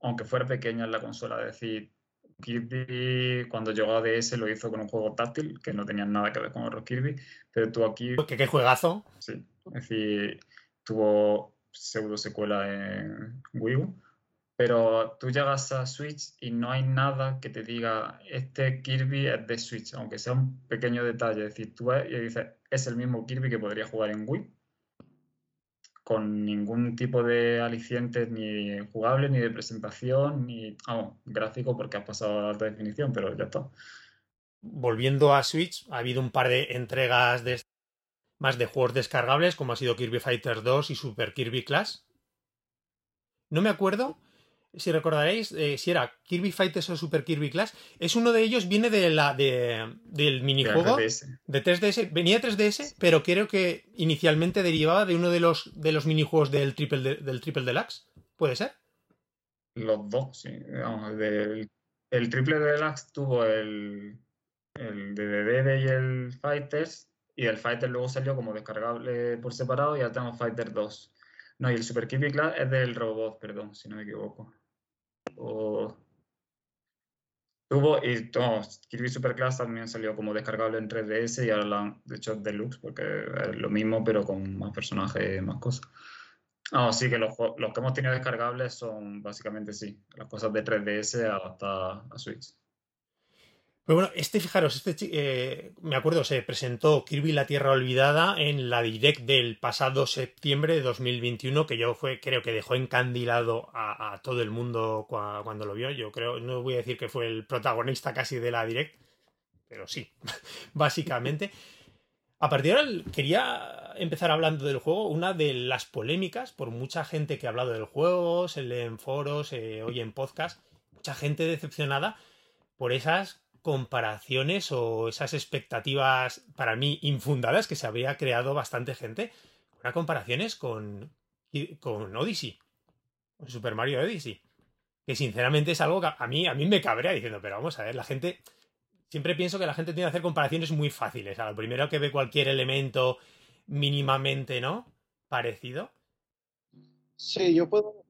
aunque fuera pequeña en la consola, es decir, Kirby cuando llegó a DS lo hizo con un juego táctil que no tenía nada que ver con otros Kirby, pero tú aquí... ¿Qué, qué juegazo? Sí, es decir, tuvo pseudo secuela en Wii U, pero tú llegas a Switch y no hay nada que te diga este Kirby es de Switch, aunque sea un pequeño detalle, es decir, tú y dices, es el mismo Kirby que podría jugar en Wii, con ningún tipo de alicientes ni jugable, ni de presentación, ni gráfico porque has pasado a alta definición, pero ya está. Volviendo a Switch, ha habido un par de entregas de más de juegos descargables, como ha sido Kirby Fighter 2 y Super Kirby Clash. No me acuerdo si recordaréis, eh, si era Kirby Fighters o Super Kirby Clash, es uno de ellos, viene de la, de, del minijuego de 3DS. Venía de 3DS, pero creo que inicialmente derivaba de uno de los, de los minijuegos del Triple, del triple Deluxe. ¿Puede ser? Los dos, sí. el Triple Deluxe tuvo el, el de y el Fighters, y el Fighter luego salió como descargable por separado, y ya tenemos Fighter 2. No, y el Super Kirby Clash es del robot, perdón, si no me equivoco. O... Tuvo, y no, Kirby Super Class también salió como descargable en 3DS y ahora lo han hecho deluxe porque es lo mismo pero con más personajes, más cosas. Ah, sí, que los, los, que hemos tenido descargables son básicamente sí, las cosas de 3DS hasta a Switch. Pero bueno, este, fijaros, este eh, me acuerdo, se presentó Kirby la Tierra Olvidada en la Direct del pasado septiembre de 2021, que yo fue, creo que dejó encandilado a, todo el mundo cuando lo vio. Yo creo, no voy a decir que fue el protagonista casi de la Direct, pero sí, básicamente. A partir de ahora quería empezar hablando del juego. Una de las polémicas, por mucha gente que ha hablado del juego, se lee en foros, se oye en podcast, mucha gente decepcionada por esas comparaciones o esas expectativas para mí infundadas que se había creado bastante gente. Una comparaciones con, con Odyssey, con Super Mario Odyssey. Que sinceramente es algo que a mí, a mí me cabrea diciendo, pero vamos a ver, la gente. Siempre pienso que la gente tiene que hacer comparaciones muy fáciles. A lo primero que ve cualquier elemento mínimamente, ¿no? Parecido. Sí, yo puedo,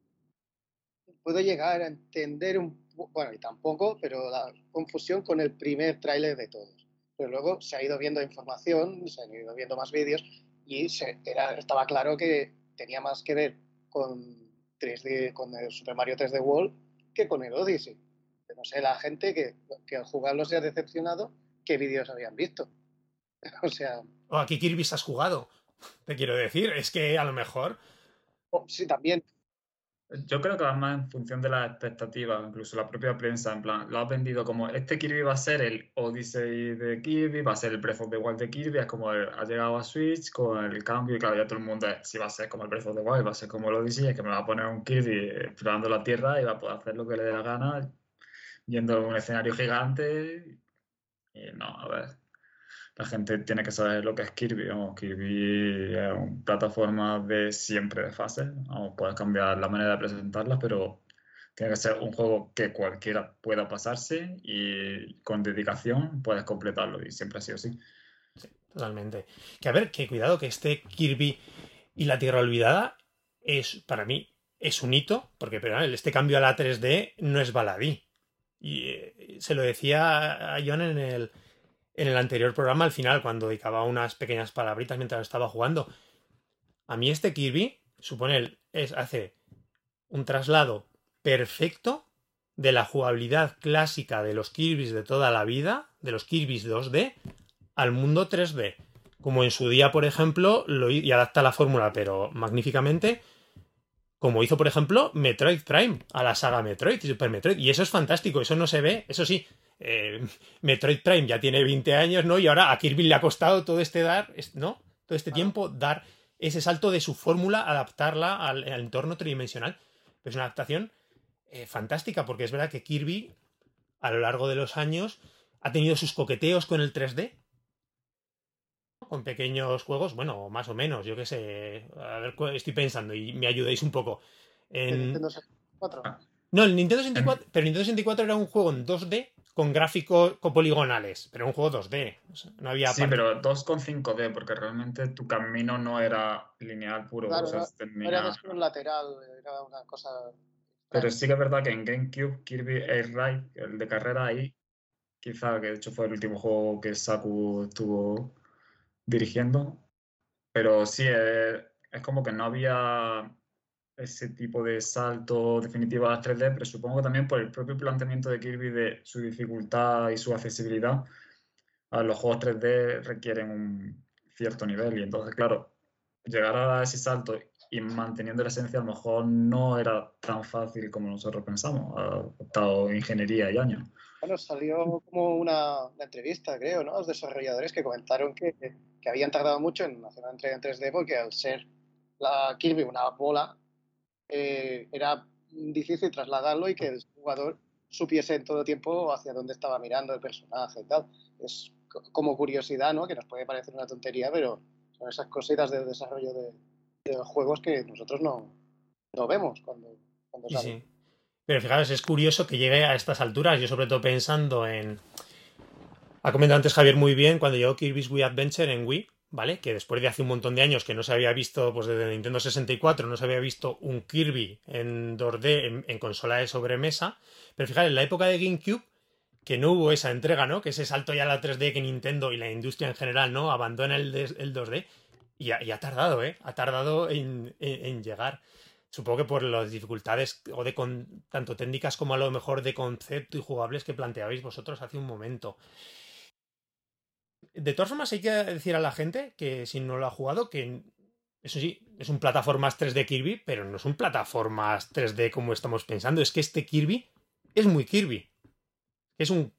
puedo llegar a entender un bueno, y tampoco, pero la confusión con el primer tráiler de todos. Pero luego se ha ido viendo información, se han ido viendo más vídeos y se, era, estaba claro que tenía más que ver con, 3D, con el Super Mario 3D World que con el Odyssey. No sé, la gente que, que al jugarlo se ha decepcionado, ¿qué vídeos habían visto? o sea... ¿O a qué Kirby has jugado? Te quiero decir, es que a lo mejor... Oh, sí, también, yo creo que va más en función de las expectativas, incluso la propia prensa, en plan, lo ha vendido como este Kirby va a ser el Odyssey de Kirby, va a ser el Breath of the Wild de Kirby, es como ha llegado a Switch con el cambio y claro, ya todo el mundo si va a ser como el Breath of the Wild, va a ser como el Odyssey, es que me va a poner un Kirby explorando la Tierra y va a poder hacer lo que le dé la gana, yendo a un escenario gigante. Y no, a ver, la gente tiene que saber lo que es Kirby. Kirby es una plataforma de siempre de fase. puedes cambiar la manera de presentarla, pero tiene que ser un juego que cualquiera pueda pasarse y con dedicación puedes completarlo. Y siempre ha sido así. Sí, totalmente. Que a ver, que cuidado que este Kirby Y la Tierra Olvidada es, para mí, es un hito, porque pero, este cambio a la 3D no es baladí. Y eh, se lo decía a John en el, en el anterior programa, al final, cuando dedicaba unas pequeñas palabritas mientras estaba jugando. A mí este Kirby, supone, es, hace un traslado perfecto de la jugabilidad clásica de los Kirby's de toda la vida, de los Kirby's 2D, al mundo 3D. Como en su día, por ejemplo, lo, y adapta la fórmula, pero magníficamente, como hizo, por ejemplo, Metroid Prime a la saga Metroid y Super Metroid. Y eso es fantástico, eso no se ve, eso sí. Eh, Metroid Prime ya tiene 20 años, ¿no? Y ahora a Kirby le ha costado todo este dar, ¿no? Todo este tiempo dar ese salto de su fórmula, adaptarla al, entorno tridimensional. es una adaptación eh, fantástica, porque es verdad que Kirby, a lo largo de los años, ha tenido sus coqueteos con el 3D, con pequeños juegos, bueno, más o menos, yo qué sé, a ver, estoy pensando y me ayudéis un poco. En... Nintendo 64. Ah. No, el Nintendo 64, pero el Nintendo 64 era un juego en 2D con gráficos poligonales, pero un juego 2D. no había sí, pero 2 con 5D, porque realmente tu camino no era lineal puro. Claro, era un lateral, era una cosa. Pero sí que es verdad que en GameCube, Kirby Air Ride, el de carrera ahí, quizá que de hecho fue el último juego que Saku estuvo dirigiendo, pero sí, eh, es, como que no había ese tipo de salto definitivo a las 3D, pero supongo también por el propio planteamiento de Kirby de su dificultad y su accesibilidad, a los juegos 3D requieren un cierto nivel y entonces, claro, llegar a ese salto y manteniendo la esencia a lo mejor no era tan fácil como nosotros pensamos, ha costado ingeniería y años. Bueno, salió como una, entrevista, creo, ¿no? Los desarrolladores que comentaron que, que habían tardado mucho en hacer una entrega en 3D porque al ser la Kirby una bola, eh, era difícil trasladarlo y que el jugador supiese en todo tiempo hacia dónde estaba mirando el personaje y tal. Es como curiosidad, ¿no? Que nos puede parecer una tontería, pero son esas cositas del desarrollo de, los juegos que nosotros no, no vemos cuando, cuando salen. Pero fijaros, es curioso que llegue a estas alturas. Yo sobre todo pensando en ha comentado antes Javier muy bien cuando llegó Kirby's Wii Adventure en Wii, ¿vale? Que después de hace un montón de años que no se había visto, pues desde Nintendo 64, no se había visto un Kirby en 2D en, consola de sobremesa. Pero fijaros, en la época de GameCube, que no hubo esa entrega, ¿no? Que ese salto ya a la 3D que Nintendo y la industria en general, ¿no? Abandona el, el 2D. Y ha, tardado, ¿eh? Ha tardado en, llegar. Supongo que por las dificultades o de tanto técnicas como a lo mejor de concepto y jugables que planteabais vosotros hace un momento. De todas formas, hay que decir a la gente que si no lo ha jugado, que eso sí, es un plataformas 3D Kirby, pero no es un plataformas 3D como estamos pensando. Es que este Kirby es muy Kirby. Es un.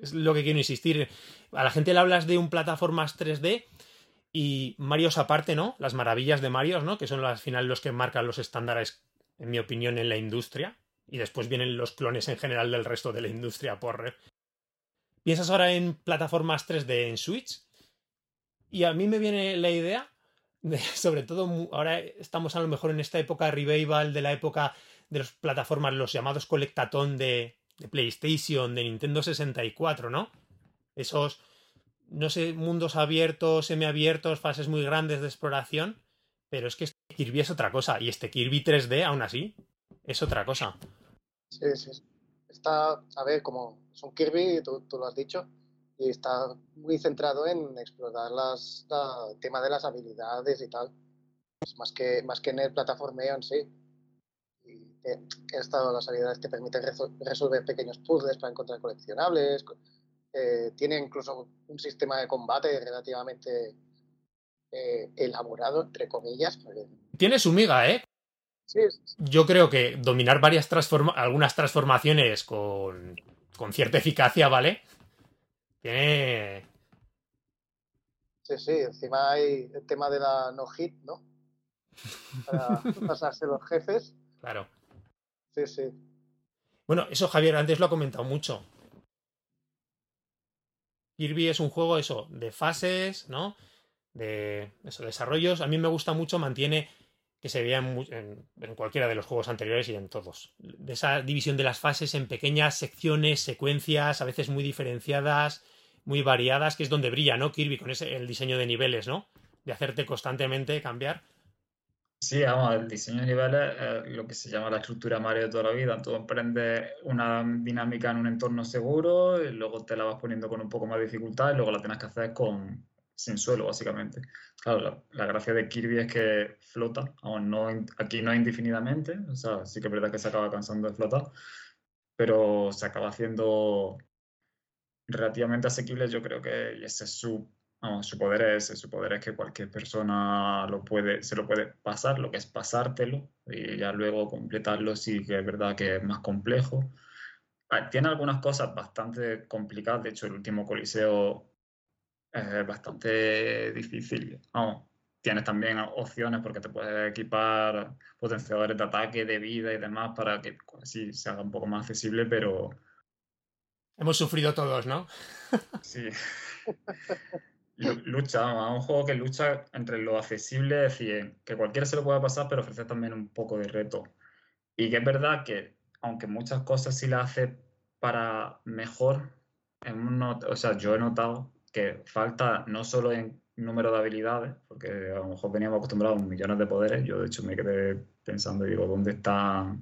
Es lo que quiero insistir. A la gente le hablas de un plataformas 3D y Mario aparte, ¿no? Las maravillas de Mario, ¿no? Que son al final los que marcan los estándares, en mi opinión, en la industria. Y después vienen los clones en general del resto de la industria por, piensas ahora en plataformas 3D en Switch y a mí me viene la idea de, sobre todo, ahora estamos a lo mejor en esta época revival de la época de las plataformas, los llamados colectatón de, de PlayStation, de Nintendo 64, ¿no? Esos, no sé, mundos abiertos, semiabiertos, fases muy grandes de exploración, pero es que este Kirby es otra cosa, y este Kirby 3D, aún así, es otra cosa. Sí, sí. Está, a ver, como es un Kirby, tú, lo has dicho, y está muy centrado en explorar las, el tema de las habilidades y tal, más, que, más que en el plataformeo en sí. Y que estado las habilidades que permiten resolver pequeños puzzles para encontrar coleccionables. Eh, tiene incluso un sistema de combate relativamente eh, elaborado, entre comillas. Tiene su miga, ¿eh? Yo creo que dominar varias algunas transformaciones con, con cierta eficacia, ¿vale? Tiene. Sí, sí, encima hay el tema de la no hit, ¿no? Para pasarse los jefes. Claro. Sí, sí. Bueno, eso Javier antes lo ha comentado mucho. Kirby es un juego, eso, de fases, ¿no? De eso, desarrollos. A mí me gusta mucho, mantiene que se veía en, cualquiera de los juegos anteriores y en todos. De esa división de las fases en pequeñas secciones, secuencias, a veces muy diferenciadas, muy variadas, que es donde brilla, ¿no? Kirby con ese, el diseño de niveles, ¿no? De hacerte constantemente cambiar. Sí, vamos, el diseño de niveles es lo que se llama la estructura Mario de toda la vida. Tú emprendes una dinámica en un entorno seguro y luego te la vas poniendo con un poco más de dificultad y luego la tienes que hacer con sin suelo, básicamente. Claro, la, gracia de Kirby es que flota, aún no, aquí no indefinidamente, o sea, sí que es verdad que se acaba cansando de flotar, pero se acaba haciendo relativamente asequible, yo creo que ese es su su poder es su poder es que cualquier persona lo puede, se lo puede pasar, lo que es pasártelo, y ya luego completarlo sí que es verdad que es más complejo. Ah, tiene algunas cosas bastante complicadas, de hecho el último coliseo bastante difícil. Vamos, tienes también opciones porque te puedes equipar potenciadores de ataque, de vida y demás para que así se haga un poco más accesible, pero... Hemos sufrido todos, ¿no? sí. lucha, un juego que lucha entre lo accesible, es decir, que cualquiera se lo pueda pasar, pero ofrece también un poco de reto. Y que es verdad que, aunque muchas cosas sí las hace para mejor, o sea, yo he notado que falta no solo en número de habilidades, porque a lo mejor veníamos acostumbrados a millones de poderes, yo de hecho me quedé pensando y digo, ¿dónde está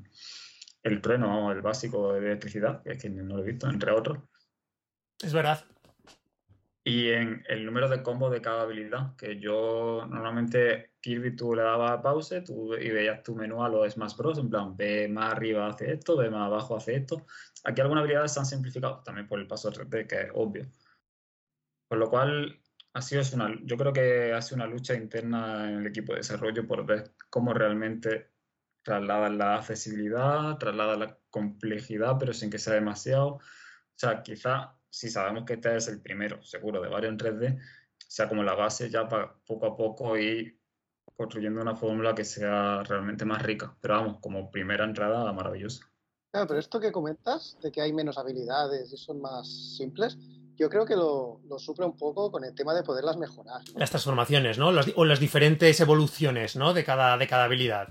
el trueno, el básico de electricidad? Que es que no lo he visto, entre otros. Es verdad, y en el número de combos de cada habilidad, que yo normalmente Kirby tú le dabas pause tú, y veías tu menú a los Smash Bros. En plan, ve más arriba hace esto, ve más abajo hace esto. Aquí algunas habilidades se han simplificado, también por el paso 3D, que es obvio. Por lo cual, ha sido una, yo creo que ha sido una lucha interna en el equipo de desarrollo por ver cómo realmente traslada la accesibilidad, traslada la complejidad, pero sin que sea demasiado. O sea, quizá si sabemos que este es el primero, seguro, de varios en 3D, sea como la base ya para poco a poco ir construyendo una fórmula que sea realmente más rica. Pero vamos, como primera entrada, maravillosa. Claro, pero esto que comentas, de que hay menos habilidades y son más simples, yo creo que lo, lo suple un poco con el tema de poderlas mejorar. Las transformaciones, ¿no? o las diferentes evoluciones, ¿no? De cada, de cada habilidad.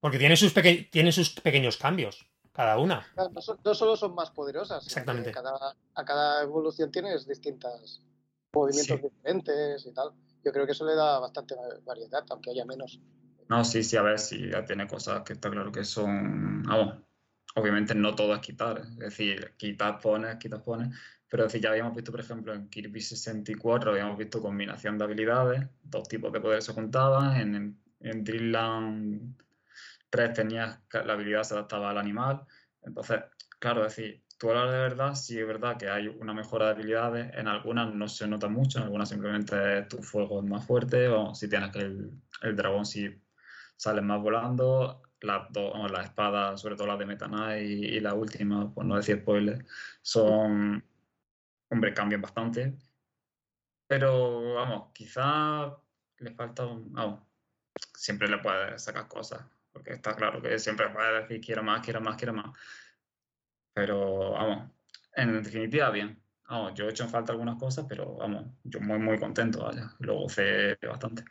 Porque tiene sus, tiene sus pequeños cambios cada una. No, solo son más poderosas, Exactamente. Cada, a cada evolución tienes distintos movimientos diferentes y tal. Yo creo que eso le da bastante variedad, aunque haya menos. No, sí, sí, a ver, sí, ya tiene cosas que está claro que son. Vamos, obviamente no todo es quitar, es decir, quitar, pones, quitas, pones. Pero es decir, ya habíamos visto, por ejemplo, en Kirby 64, habíamos visto combinación de habilidades, dos tipos de poderes se juntaban, en, en, Dreamland tres tenías la habilidad se adaptaba al animal. Entonces, claro, es decir, tú hablas de verdad, sí es verdad que hay una mejora de habilidades, en algunas no se nota mucho, en algunas simplemente tu fuego es más fuerte, o si tienes que el, dragón si sales más volando, las dos, las espadas, sobre todo las de Meta y, la última, por no decir spoiler, son, hombre, cambian bastante. Pero, vamos, quizá le falta un, vamos, siempre le puedes sacar cosas porque está claro que siempre puede decir quiero más, quiero más, quiero más. Pero vamos, en definitiva, bien. Vamos, yo he hecho en falta algunas cosas, pero vamos, yo muy, muy contento, vaya. Lo gocé bastante.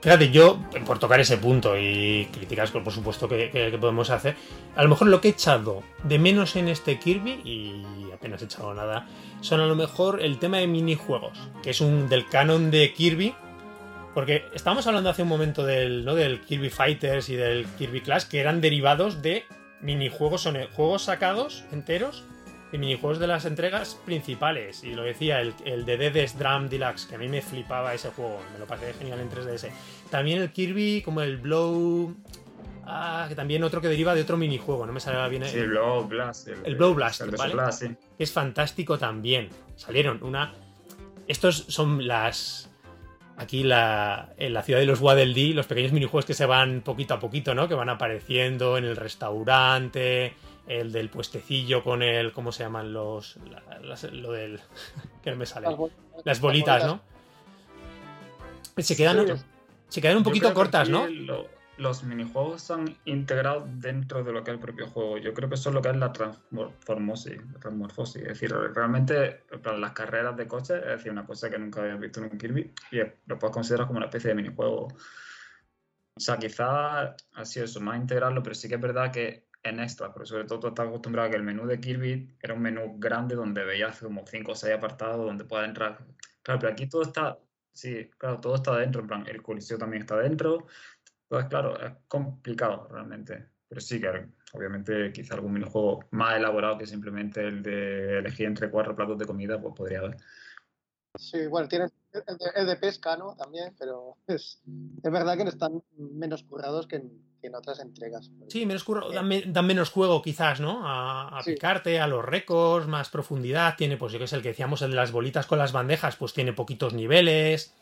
Fíjate, yo, por tocar ese punto y críticas, por supuesto, que, podemos hacer, a lo mejor lo que he echado de menos en este Kirby, y apenas he echado nada, son a lo mejor el tema de minijuegos, que es un del canon de Kirby, porque estábamos hablando hace un momento del, ¿no? del Kirby Fighters y del Kirby Clash, que eran derivados de minijuegos, son juegos sacados enteros de minijuegos de las entregas principales. Y lo decía, el, el de Dedes Drum Deluxe, que a mí me flipaba ese juego, me lo pasé genial en 3DS. También el Kirby, como el Blow. Ah, que también otro que deriva de otro minijuego, no me sale bien. Sí, el Blow Blast. El, Blow Blast, Es fantástico también. Salieron una. Estos son las. aquí la, en la ciudad de los Waddle Dee, los pequeños minijuegos que se van poquito a poquito, ¿no? Que van apareciendo en el restaurante, el del puestecillo con el, ¿cómo se llaman los? lo del, que no me sale. Las, bolitas, ¿no? Se quedan, se quedan un poquito cortas, ¿no? los minijuegos están integrados dentro de lo que es el propio juego. Yo creo que eso es lo que es la transmorfosis. transmorfosis. Es decir, realmente las carreras de coche es decir, una cosa que nunca había visto en un Kirby y lo puedes considerar como una especie de minijuego. O sea, quizás ha sido eso, más integrarlo, pero sí que es verdad que en extra, pero sobre todo tú estás acostumbrado a que el menú de Kirby era un menú grande donde veías como 5 o 6 apartados donde puedes entrar. Claro, pero aquí todo está, sí, claro, todo está dentro, en plan, el coliseo también está dentro, entonces, claro, es complicado realmente. Pero sí, que obviamente quizá algún minijuego más elaborado que simplemente el de elegir entre cuatro platos de comida, pues podría haber. Sí, bueno, tiene el de, pesca, ¿no? También, pero es, es verdad que están menos currados que en, otras entregas. Sí, menos currados, dan, menos juego quizás, ¿no? A, picarte, a los récords, más profundidad. Tiene, pues yo que es el que decíamos, el de las bolitas con las bandejas, pues tiene poquitos niveles.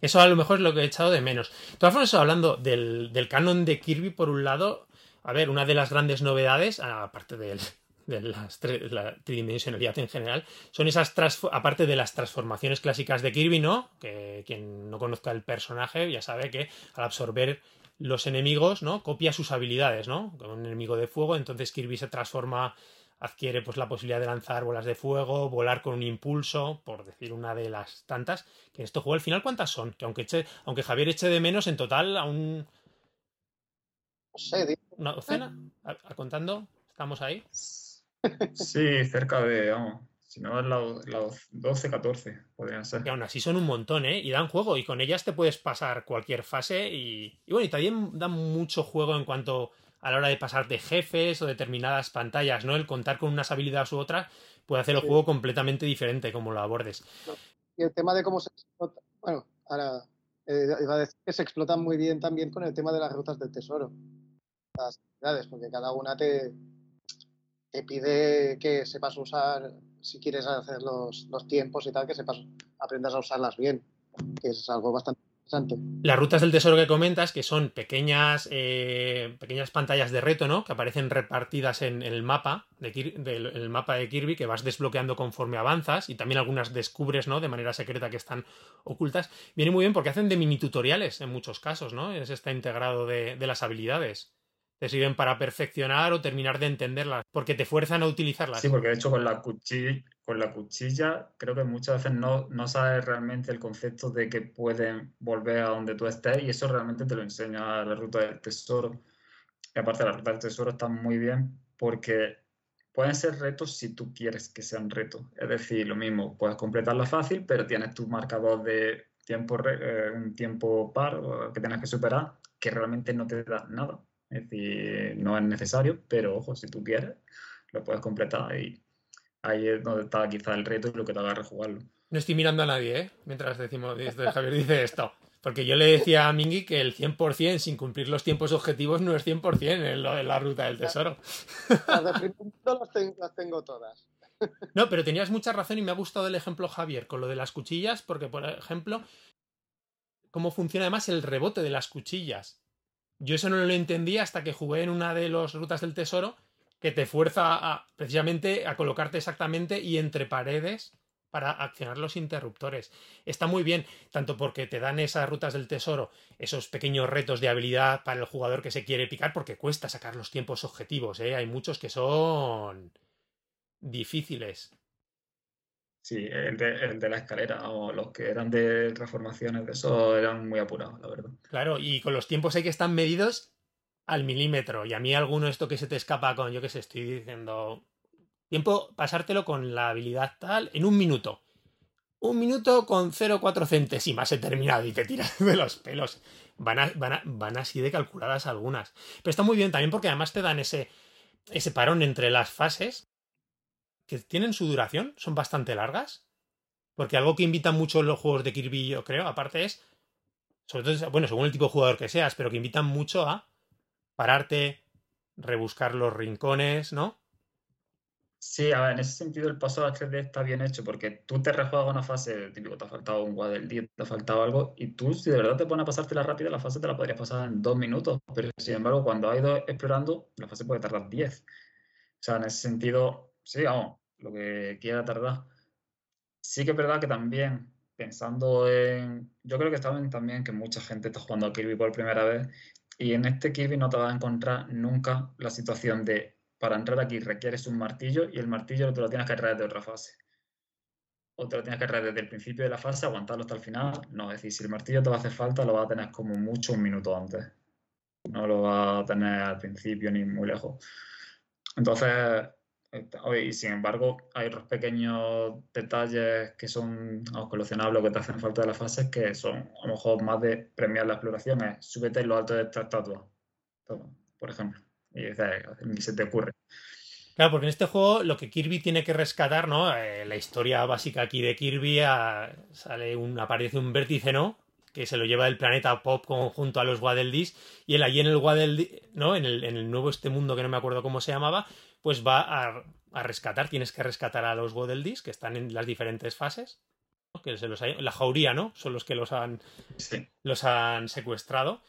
Eso a lo mejor es lo que he echado de menos. De todas formas, hablando del, canon de Kirby, por un lado, a ver, una de las grandes novedades, aparte de la tridimensionalidad en general, son esas, aparte de las transformaciones clásicas de Kirby, ¿no? Que quien no conozca el personaje ya sabe que al absorber los enemigos, ¿no? Copia sus habilidades, ¿no? Con un enemigo de fuego, entonces Kirby se transforma adquiere pues la posibilidad de lanzar bolas de fuego, volar con un impulso, por decir una de las tantas, que en este juego al final cuántas son, que aunque eche, aunque Javier eche de menos en total aún no sé, una docena, a, contando, estamos ahí. Sí, cerca de, vamos, si no es la, 12, 14, podrían ser. Y aún así son un montón, ¿eh? Y dan juego, y con ellas te puedes pasar cualquier fase, y, y bueno, y también dan mucho juego en cuanto a la hora de pasar de jefes o determinadas pantallas, ¿no? El contar con unas habilidades u otras puede hacer el juego completamente diferente como lo abordes. Y el tema de cómo se explota, bueno, ahora eh, iba a decir que se explotan muy bien también con el tema de las rutas del tesoro. Las habilidades, porque cada una te, te pide que sepas usar, si quieres hacer los, los tiempos y tal, que sepas, aprendas a usarlas bien, que es algo bastante las rutas del tesoro que comentas, que son pequeñas, eh, pequeñas pantallas de reto, ¿no? Que aparecen repartidas en, el mapa de, mapa de Kirby, que vas desbloqueando conforme avanzas, y también algunas descubres, ¿no? De manera secreta que están ocultas. Viene muy bien porque hacen de mini tutoriales en muchos casos, ¿no? Es está integrado de, de las habilidades te sirven para perfeccionar o terminar de entenderlas, porque te fuerzan a utilizarlas. Sí, porque de hecho con la cuchilla, con la cuchilla creo que muchas veces no, no sabes realmente el concepto de que pueden volver a donde tú estés y eso realmente te lo enseña la ruta del tesoro. Y aparte la ruta del tesoro está muy bien porque pueden ser retos si tú quieres que sean retos. Es decir, lo mismo, puedes completarla fácil, pero tienes tu marcador de tiempo, eh, un tiempo par que tienes que superar que realmente no te da nada. Es decir, no es necesario, pero ojo, si tú quieres, lo puedes completar y ahí es donde está quizá el reto y lo que te va a rejugarlo. No estoy mirando a nadie, ¿eh? Mientras decimos, Javier dice esto. Porque yo le decía a Mingy que el 100% sin cumplir los tiempos objetivos no es 100% en, lo de la ruta del tesoro. Las de las tengo todas. No, pero tenías mucha razón y me ha gustado el ejemplo Javier con lo de las cuchillas, porque por ejemplo, cómo funciona además el rebote de las cuchillas. Yo eso no lo entendía hasta que jugué en una de las rutas del tesoro que te fuerza a, precisamente a colocarte exactamente y entre paredes para accionar los interruptores. Está muy bien, tanto porque te dan esas rutas del tesoro, esos pequeños retos de habilidad para el jugador que se quiere picar, porque cuesta sacar los tiempos objetivos, ¿eh? hay muchos que son difíciles. Sí, el de, la escalera o los que eran de transformaciones de eso eran muy apurados, la verdad. Claro, y con los tiempos hay que están medidos al milímetro. Y a mí alguno esto que se te escapa con, yo que sé, estoy diciendo, tiempo pasártelo con la habilidad tal en un minuto. Un minuto con 0,4 centésimas he terminado y te tiras de los pelos. Van, van, van así de calculadas algunas. Pero está muy bien también porque además te dan ese, ese parón entre las fases que tienen su duración, son bastante largas. Porque algo que invitan mucho los juegos de Kirby, yo creo, aparte es, sobre todo, bueno, según el tipo de jugador que seas, pero que invitan mucho a pararte, rebuscar los rincones, ¿no? Sí, a ver, en ese sentido el paso a 3D está bien hecho porque tú te rejuegas una fase, típico, te ha faltado un Waddle Dee, te ha faltado algo, y tú, si de verdad te pones a pasártela rápida, la fase te la podrías pasar en dos minutos, pero sin embargo, cuando has ido explorando, la fase puede tardar 10. O sea, en ese sentido, sí, vamos, lo que quiera tardar. Sí que es verdad que también, pensando en. Yo creo que está también que mucha gente está jugando a Kirby por primera vez, y en este Kirby no te vas a encontrar nunca la situación de para entrar aquí requieres un martillo y el martillo te lo tienes que traer de otra fase. O te lo tienes que traer desde el principio de la fase, aguantarlo hasta el final. No, es decir, si el martillo te va a hacer falta, lo vas a tener como mucho un minuto antes. No lo vas a tener al principio ni muy lejos. Entonces, y sin embargo, hay otros pequeños detalles que son coleccionables o que te hacen falta de la fase que son a lo mejor más de premiar la exploración. Es súbete en lo alto de esta estatua, por ejemplo y se te ocurre. Claro, porque en este juego lo que Kirby tiene que rescatar, ¿no? Eh, la historia básica aquí de Kirby sale un, aparece un vértice, ¿no? Que se lo lleva del planeta Pop junto a los Waddle y él allí en el Waddle ¿no? En el, en el, nuevo este mundo que no me acuerdo cómo se llamaba, pues va a, a rescatar, tienes que rescatar a los Waddle que están en las diferentes fases, que se los la jauría, ¿no? Son los que los han, los han secuestrado.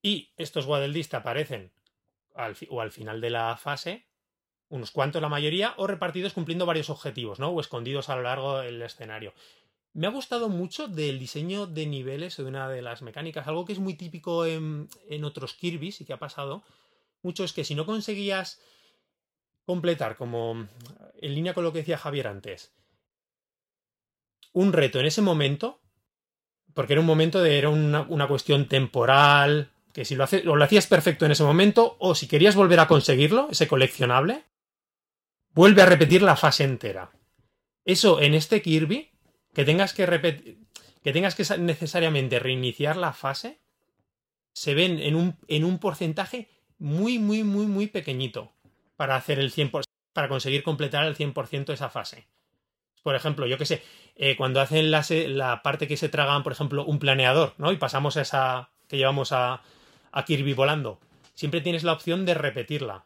Y estos Waddle te aparecen o al final de la fase, unos cuantos la mayoría, o repartidos cumpliendo varios objetivos, ¿no? O escondidos a lo largo del escenario. Me ha gustado mucho del diseño de niveles o de una de las mecánicas, algo que es muy típico en, en otros Kirby y que ha pasado mucho es que si no conseguías completar, como en línea con lo que decía Javier antes, un reto en ese momento, porque era un momento de, era una, una cuestión temporal, que si lo, haces, o lo hacías perfecto en ese momento, o si querías volver a conseguirlo, ese coleccionable, vuelve a repetir la fase entera. Eso en este Kirby, que tengas que repetir, que tengas que necesariamente reiniciar la fase, se ven en un, en un porcentaje muy, muy, muy, muy pequeñito para hacer el 100%, para conseguir completar el 100% esa fase. Por ejemplo, yo que sé, eh, cuando hacen la, la, parte que se tragan, por ejemplo, un planeador, ¿no? Y pasamos a esa que llevamos a, a Kirby volando, siempre tienes la opción de repetirla.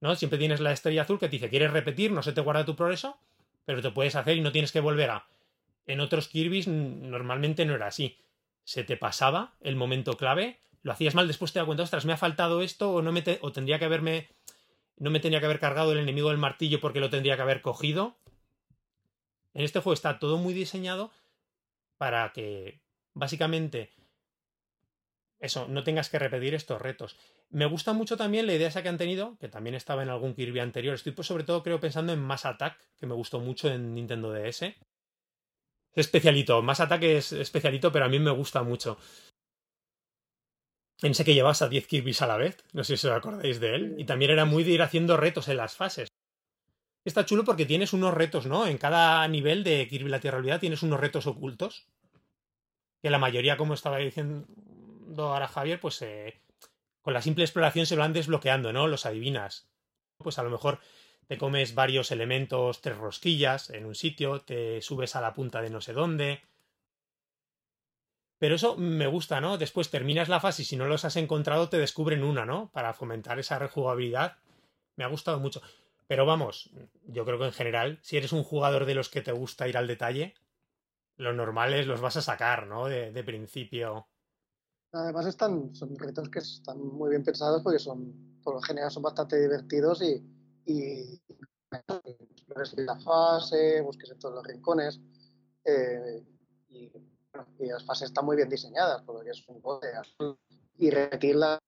¿No? Siempre tienes la estrella azul que te dice, ¿quieres repetir? No se te guarda tu progreso, pero te puedes hacer y no tienes que volver a. En otros Kirby's normalmente no era así. Se te pasaba el momento clave, lo hacías mal, después te das cuenta, ostras, me ha faltado esto, o no me o tendría que haberme. No me tenía que haber cargado el enemigo del martillo porque lo tendría que haber cogido. En este juego está todo muy diseñado para que básicamente eso, no tengas que repetir estos retos. Me gusta mucho también la idea esa que han tenido, que también estaba en algún Kirby anterior. Estoy pues, sobre todo creo pensando en Mass Attack, que me gustó mucho en Nintendo DS. Es especialito, Mass Attack es especialito, pero a mí me gusta mucho. Pensé que llevas a 10 Kirby's a la vez, no sé si os acordáis de él. Y también era muy de ir haciendo retos en las fases. Está chulo porque tienes unos retos, ¿no? En cada nivel de Kirby la Tierra Olvidada tienes unos retos ocultos. Que la mayoría, como estaba diciendo, ahora Javier, pues eh, con la simple exploración se van desbloqueando, ¿no? Los adivinas. Pues a lo mejor te comes varios elementos, tres rosquillas en un sitio, te subes a la punta de no sé dónde. Pero eso me gusta, ¿no? Después terminas la fase y si no los has encontrado te descubren una, ¿no? Para fomentar esa rejugabilidad. Me ha gustado mucho. Pero vamos, yo creo que en general, si eres un jugador de los que te gusta ir al detalle, los normales los vas a sacar, ¿no? de principio. Además están, son retos que están muy bien pensados porque son, por lo general son bastante divertidos y, la fase, busques en todos los rincones eh, y, las fases están muy bien diseñadas porque es un bote y repetirla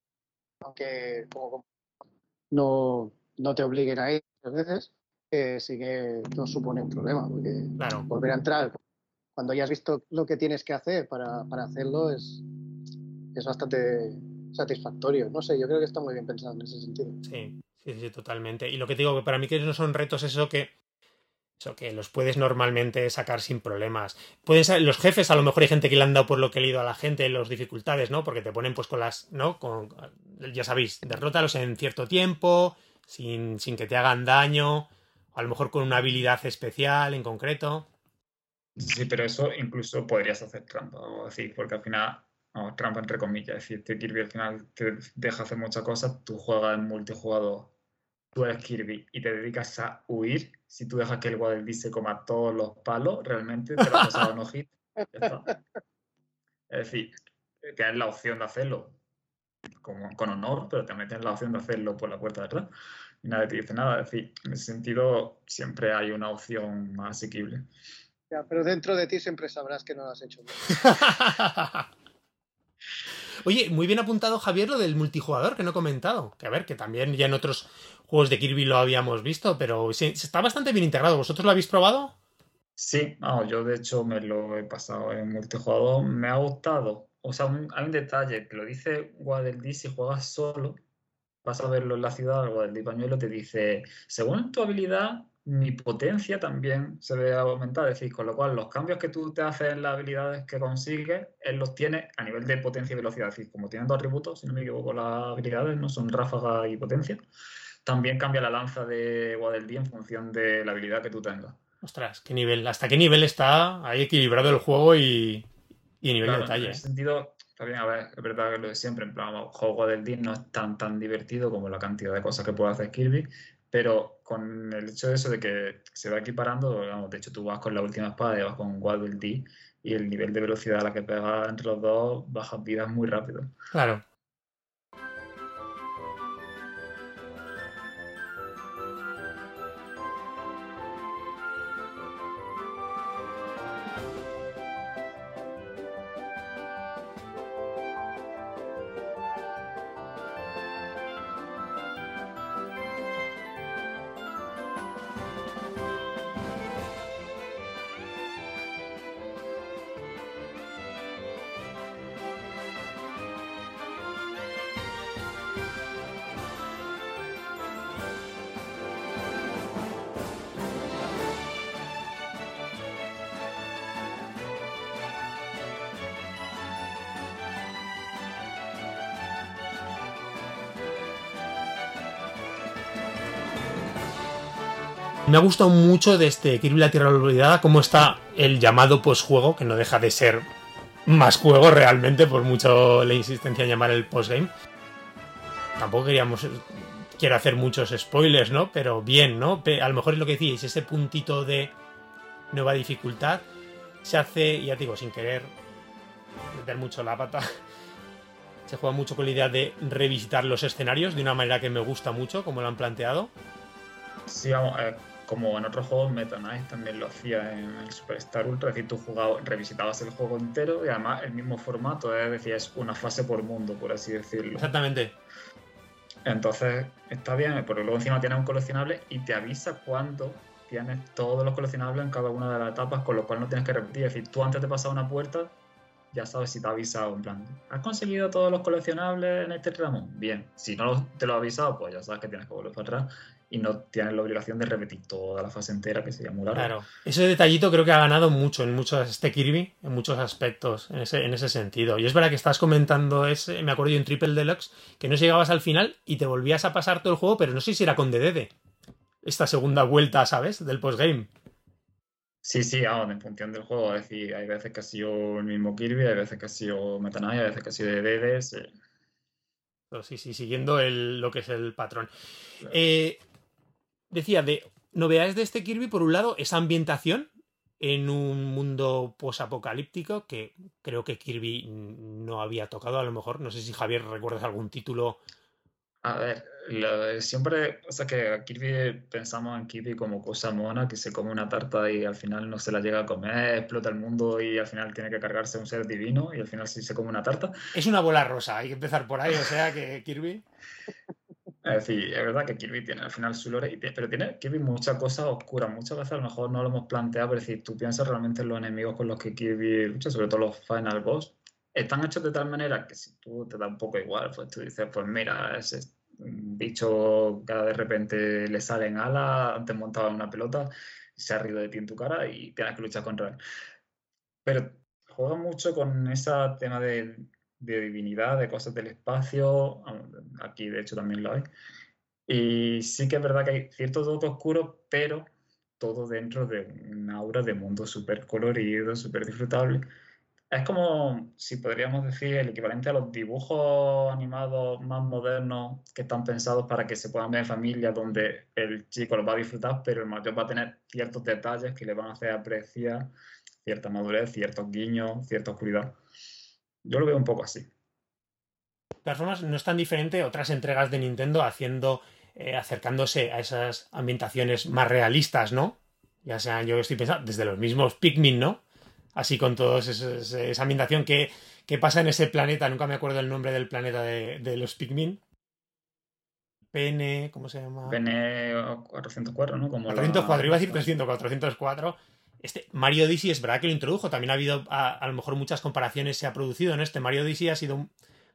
aunque como, no, no te obliguen a ir muchas veces eh, sí que no supone un problema porque volver a entrar cuando ya has visto lo que tienes que hacer para, para hacerlo es, es bastante satisfactorio. No sé, yo creo que está muy bien pensado en ese sentido. Sí, sí, sí, totalmente. Y lo que te digo, que para mí que no son retos eso que eso que los puedes normalmente sacar sin problemas. Pueden los jefes, a lo mejor hay gente que le han dado por lo que he leído a la gente las dificultades, ¿no? Porque te ponen pues con las, ¿no? Con, ya sabéis, derrótalos en cierto tiempo, sin, sin que te hagan daño, a lo mejor con una habilidad especial en concreto. Sí, pero eso incluso podrías hacer trampa, o así, porque al final trampa entre comillas. Es decir, este Kirby al final te deja hacer muchas cosas, tú juegas en multijugador tú eres Kirby y te dedicas a huir, si tú dejas que el Waddle se coma todos los palos, realmente te lo has pasado en hit. Es decir, tienes la opción de hacerlo con, honor, pero también tienes la opción de hacerlo por la puerta de atrás y nadie te dice nada. Es decir, en ese sentido siempre hay una opción más asequible. Ya, pero dentro de ti siempre sabrás que no lo has hecho. Oye, muy bien apuntado Javier lo del multijugador que no he comentado. Que a ver, que también ya en otros juegos de Kirby lo habíamos visto, pero está bastante bien integrado. ¿Vosotros lo habéis probado? Sí, yo de hecho me lo he pasado en multijugador. Me ha gustado. O sea, hay un detalle que lo dice Waddle si juegas solo, vas a verlo en la ciudad, Waddle Pañuelo te dice, según tu habilidad, mi potencia también se ve aumentada. Es decir, con lo cual los cambios que tú te haces en las habilidades que consigues, él los tiene a nivel de potencia y velocidad. Es decir, como tienen dos atributos, si no me equivoco, las habilidades no son ráfaga y potencia. También cambia la lanza de Waddle en función de la habilidad que tú tengas. Ostras, qué nivel, hasta qué nivel está ahí equilibrado el juego y, y nivel de detalle. En ese sentido, bien, a ver, es verdad que lo de siempre, en plan, el juego del Dean no es tan tan divertido como la cantidad de cosas que puede hacer Kirby, pero con el hecho de eso de que se va equiparando, digamos, de hecho tú vas con la última espada y vas con Waddle Dee y el nivel de velocidad a la que pega entre los dos bajas vidas muy rápido. Claro. Me ha gustado mucho de este Kirby la Tierra Olvidada cómo está el llamado postjuego, que no deja de ser más juego realmente, por mucho la insistencia en llamar el postgame. Tampoco queríamos. Quiero hacer muchos spoilers, ¿no? Pero bien, ¿no? A lo mejor es lo que decíais, ese puntito de nueva dificultad se hace, ya digo, sin querer meter mucho la pata. Se juega mucho con la idea de revisitar los escenarios de una manera que me gusta mucho, como lo han planteado. Sí, vamos, eh, como en otros juegos, Meta Knight también lo hacía en el Superstar Ultra, es decir, tú jugabas, revisitabas el juego entero y además el mismo formato, es decir, es una fase por mundo, por así decirlo. Exactamente. Entonces, está bien, porque luego encima tienes un coleccionable y te avisa cuándo tienes todos los coleccionables en cada una de las etapas, con lo cual no tienes que repetir. Es decir, tú antes de pasar una puerta, ya sabes si te ha avisado, en plan, ¿has conseguido todos los coleccionables en este tramo? Bien, si no te lo ha avisado, pues ya sabes que tienes que volver para atrás y no tienes la obligación de repetir toda la fase entera, que sería muy largo. Claro, ese detallito creo que ha ganado mucho en muchos, este Kirby, en muchos aspectos, en ese, en ese sentido. Y es verdad que estás comentando ese, me acuerdo yo en Triple Deluxe, que no llegabas al final y te volvías a pasar todo el juego, pero no sé si era con DDD. Esta segunda vuelta, ¿sabes? Del postgame. Sí, sí, en función del juego. Es decir, hay veces que ha sido el mismo Kirby, hay veces que ha sido Meta Knight, hay veces que ha sido DDD. Sí. sí, sí, siguiendo el, lo que es el patrón. Eh, decía, de novedades de este Kirby, por un lado, esa ambientación en un mundo posapocalíptico que creo que Kirby no había tocado, a lo mejor. No sé si Javier recuerdas algún título. A ver, siempre, o sea que a Kirby pensamos en Kirby como cosa mona que se come una tarta y al final no se la llega a comer, explota el mundo y al final tiene que cargarse un ser divino y al final sí se come una tarta. Es una bola rosa, hay que empezar por ahí, o sea que Kirby. Es decir, es verdad que Kirby tiene al final su lore, pero tiene Kirby muchas cosas oscuras. Muchas veces a lo mejor no lo hemos planteado, pero si tú piensas realmente en los enemigos con los que Kirby lucha, sobre todo los Final Boss, están hechos de tal manera que si tú te da un poco igual, pues tú dices, pues mira, ese bicho que de repente le salen alas, antes montaba una pelota, se ha rido de ti en tu cara y tienes que luchar contra él. Pero juega mucho con ese tema de de divinidad, de cosas del espacio, aquí de hecho también lo hay. Y sí que es verdad que hay cierto toque oscuro, pero todo dentro de una aura de mundo súper colorido, súper disfrutable. es como si podríamos decir el equivalente a los dibujos animados más modernos que están pensados para que se puedan ver en familia, donde el chico los va a disfrutar, pero el mayor va a tener ciertos detalles que le van a hacer apreciar cierta madurez, ciertos guiños, cierta oscuridad. Yo lo veo un poco así. De todas formas, no es tan diferente otras entregas de Nintendo haciendo, eh, acercándose a esas ambientaciones más realistas, ¿no? Ya sean, yo estoy pensando, desde los mismos Pikmin, ¿no? así con toda esa ambientación que, pasa en ese planeta. Nunca me acuerdo el nombre del planeta de, los Pikmin. PN, ¿cómo se llama? PN 404, ¿no? Como 404, iba a decir 300, 404. Este Mario Odyssey es verdad que lo introdujo. También ha habido, a, lo mejor, muchas comparaciones se ha producido, ¿no? Este Mario Odyssey ha sido